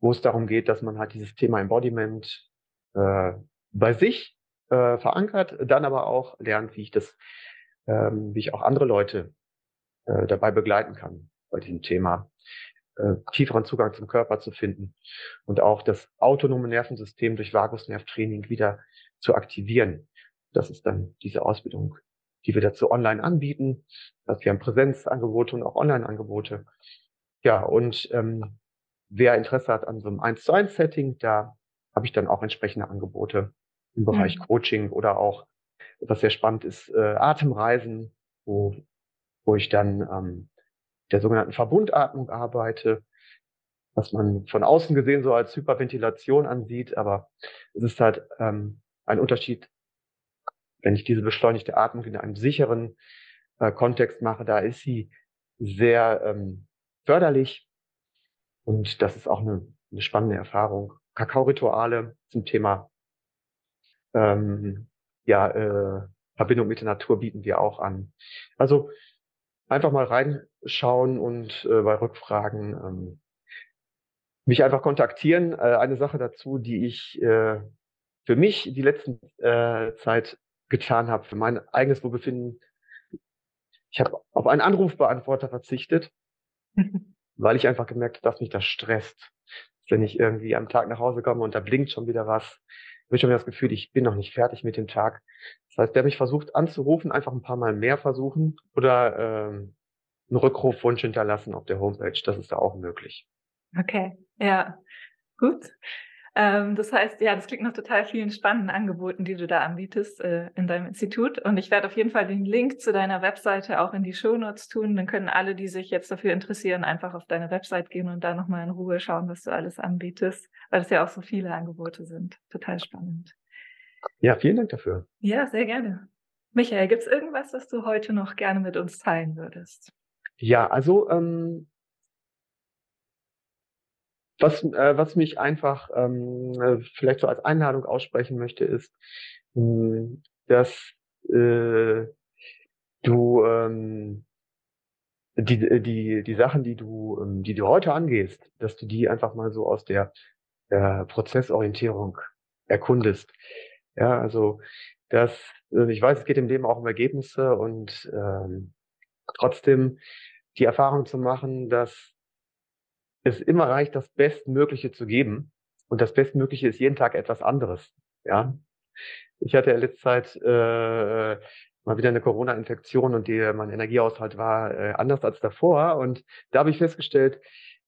wo es darum geht, dass man halt dieses Thema Embodiment äh, bei sich äh, verankert, dann aber auch lernt, wie ich das, ähm, wie ich auch andere Leute äh, dabei begleiten kann bei diesem Thema äh, tieferen Zugang zum Körper zu finden und auch das autonome Nervensystem durch Vagusnervtraining wieder zu aktivieren. Das ist dann diese Ausbildung, die wir dazu online anbieten. Also wir haben Präsenzangebote und auch Online-Angebote. Ja, und ähm, wer Interesse hat an so einem 1 zu 1 Setting, da habe ich dann auch entsprechende Angebote im Bereich mhm. Coaching oder auch, was sehr spannend ist, äh, Atemreisen, wo, wo ich dann ähm, der sogenannten Verbundatmung arbeite, was man von außen gesehen so als Hyperventilation ansieht, aber es ist halt ähm, ein Unterschied, wenn ich diese beschleunigte Atmung in einem sicheren äh, Kontext mache, da ist sie sehr ähm, förderlich und das ist auch eine, eine spannende Erfahrung. Kakao-Rituale zum Thema ähm, ja, äh, Verbindung mit der Natur bieten wir auch an. Also einfach mal reinschauen und äh, bei Rückfragen ähm, mich einfach kontaktieren. Äh, eine Sache dazu, die ich äh, für mich die letzten äh, Zeit getan habe, für mein eigenes Wohlbefinden. Ich habe auf einen Anrufbeantworter verzichtet, weil ich einfach gemerkt habe, dass mich das stresst. Wenn ich irgendwie am Tag nach Hause komme und da blinkt schon wieder was, habe ich schon das Gefühl, ich bin noch nicht fertig mit dem Tag. Das heißt, der mich versucht anzurufen, einfach ein paar Mal mehr versuchen oder ähm, einen Rückrufwunsch hinterlassen auf der Homepage. Das ist da auch möglich. Okay, ja, gut. Ähm, das heißt, ja, das klingt nach total vielen spannenden Angeboten, die du da anbietest äh, in deinem Institut. Und ich werde auf jeden Fall den Link zu deiner Webseite auch in die Shownotes tun. Dann können alle, die sich jetzt dafür interessieren, einfach auf deine Website gehen und da nochmal in Ruhe schauen, was du alles anbietest, weil es ja auch so viele Angebote sind. Total spannend. Ja, vielen Dank dafür. Ja, sehr gerne. Michael, gibt es irgendwas, was du heute noch gerne mit uns teilen würdest? Ja, also ähm, was, äh, was mich einfach ähm, äh, vielleicht so als Einladung aussprechen möchte, ist, mh, hm, dass äh, du ähm, die, die, die Sachen, die du, ähm, die du heute angehst, dass du die einfach mal so aus der äh, Prozessorientierung erkundest. Ja, also das, äh, ich weiß, es geht im Leben auch um Ergebnisse und ähm, trotzdem die Erfahrung zu machen, dass es immer reicht, das Bestmögliche zu geben. Und das Bestmögliche ist jeden Tag etwas anderes. Ja. Ich hatte ja letzte Zeit äh, mal wieder eine Corona-Infektion und die, mein Energiehaushalt war äh, anders als davor. Und da habe ich festgestellt,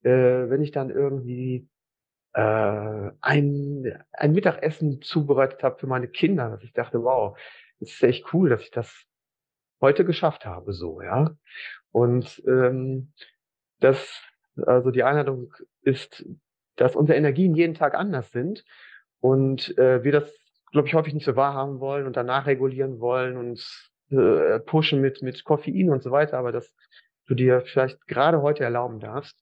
äh, wenn ich dann irgendwie äh, ein, ein Mittagessen zubereitet habe für meine Kinder, dass ich dachte, wow, das ist echt cool, dass ich das heute geschafft habe, so, ja. Und ähm, das also die Einladung ist, dass unsere Energien jeden Tag anders sind und äh, wir das, glaube ich, häufig nicht so wahrhaben wollen und danach regulieren wollen und äh, pushen mit, mit Koffein und so weiter, aber dass du dir vielleicht gerade heute erlauben darfst,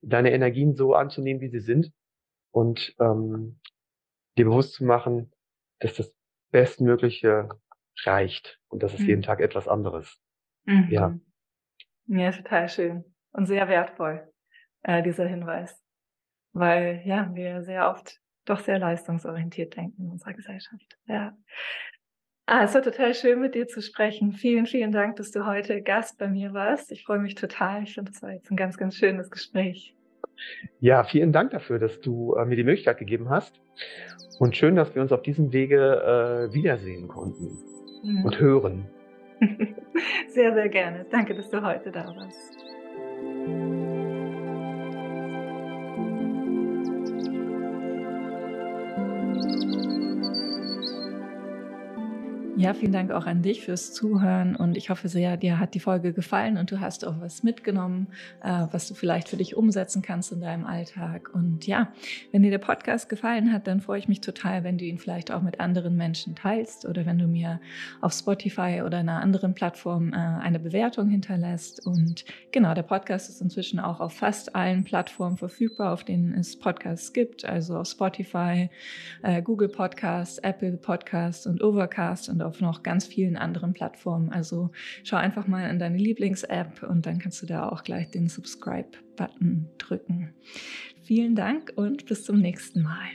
deine Energien so anzunehmen, wie sie sind und ähm, dir bewusst zu machen, dass das Bestmögliche reicht und das ist mhm. jeden Tag etwas anderes. Mhm. Ja. Ja, total schön und sehr wertvoll, äh, dieser Hinweis. Weil ja, wir sehr oft doch sehr leistungsorientiert denken in unserer Gesellschaft. Ja. Ah, es war total schön, mit dir zu sprechen. Vielen, vielen Dank, dass du heute Gast bei mir warst. Ich freue mich total. Ich finde, das war jetzt ein ganz, ganz schönes Gespräch. Ja, vielen Dank dafür, dass du äh, mir die Möglichkeit gegeben hast. Und schön, dass wir uns auf diesem Wege äh, wiedersehen konnten mhm. und hören. Sehr, sehr gerne. Danke, dass du heute da warst. thank you Ja, vielen Dank auch an dich fürs Zuhören und ich hoffe sehr, dir hat die Folge gefallen und du hast auch was mitgenommen, äh, was du vielleicht für dich umsetzen kannst in deinem Alltag. Und ja, wenn dir der Podcast gefallen hat, dann freue ich mich total, wenn du ihn vielleicht auch mit anderen Menschen teilst oder wenn du mir auf Spotify oder einer anderen Plattform äh, eine Bewertung hinterlässt. Und genau, der Podcast ist inzwischen auch auf fast allen Plattformen verfügbar, auf denen es Podcasts gibt, also auf Spotify, äh, Google Podcasts, Apple Podcasts und Overcast und auf noch ganz vielen anderen Plattformen. Also schau einfach mal in deine Lieblings-App und dann kannst du da auch gleich den Subscribe-Button drücken. Vielen Dank und bis zum nächsten Mal.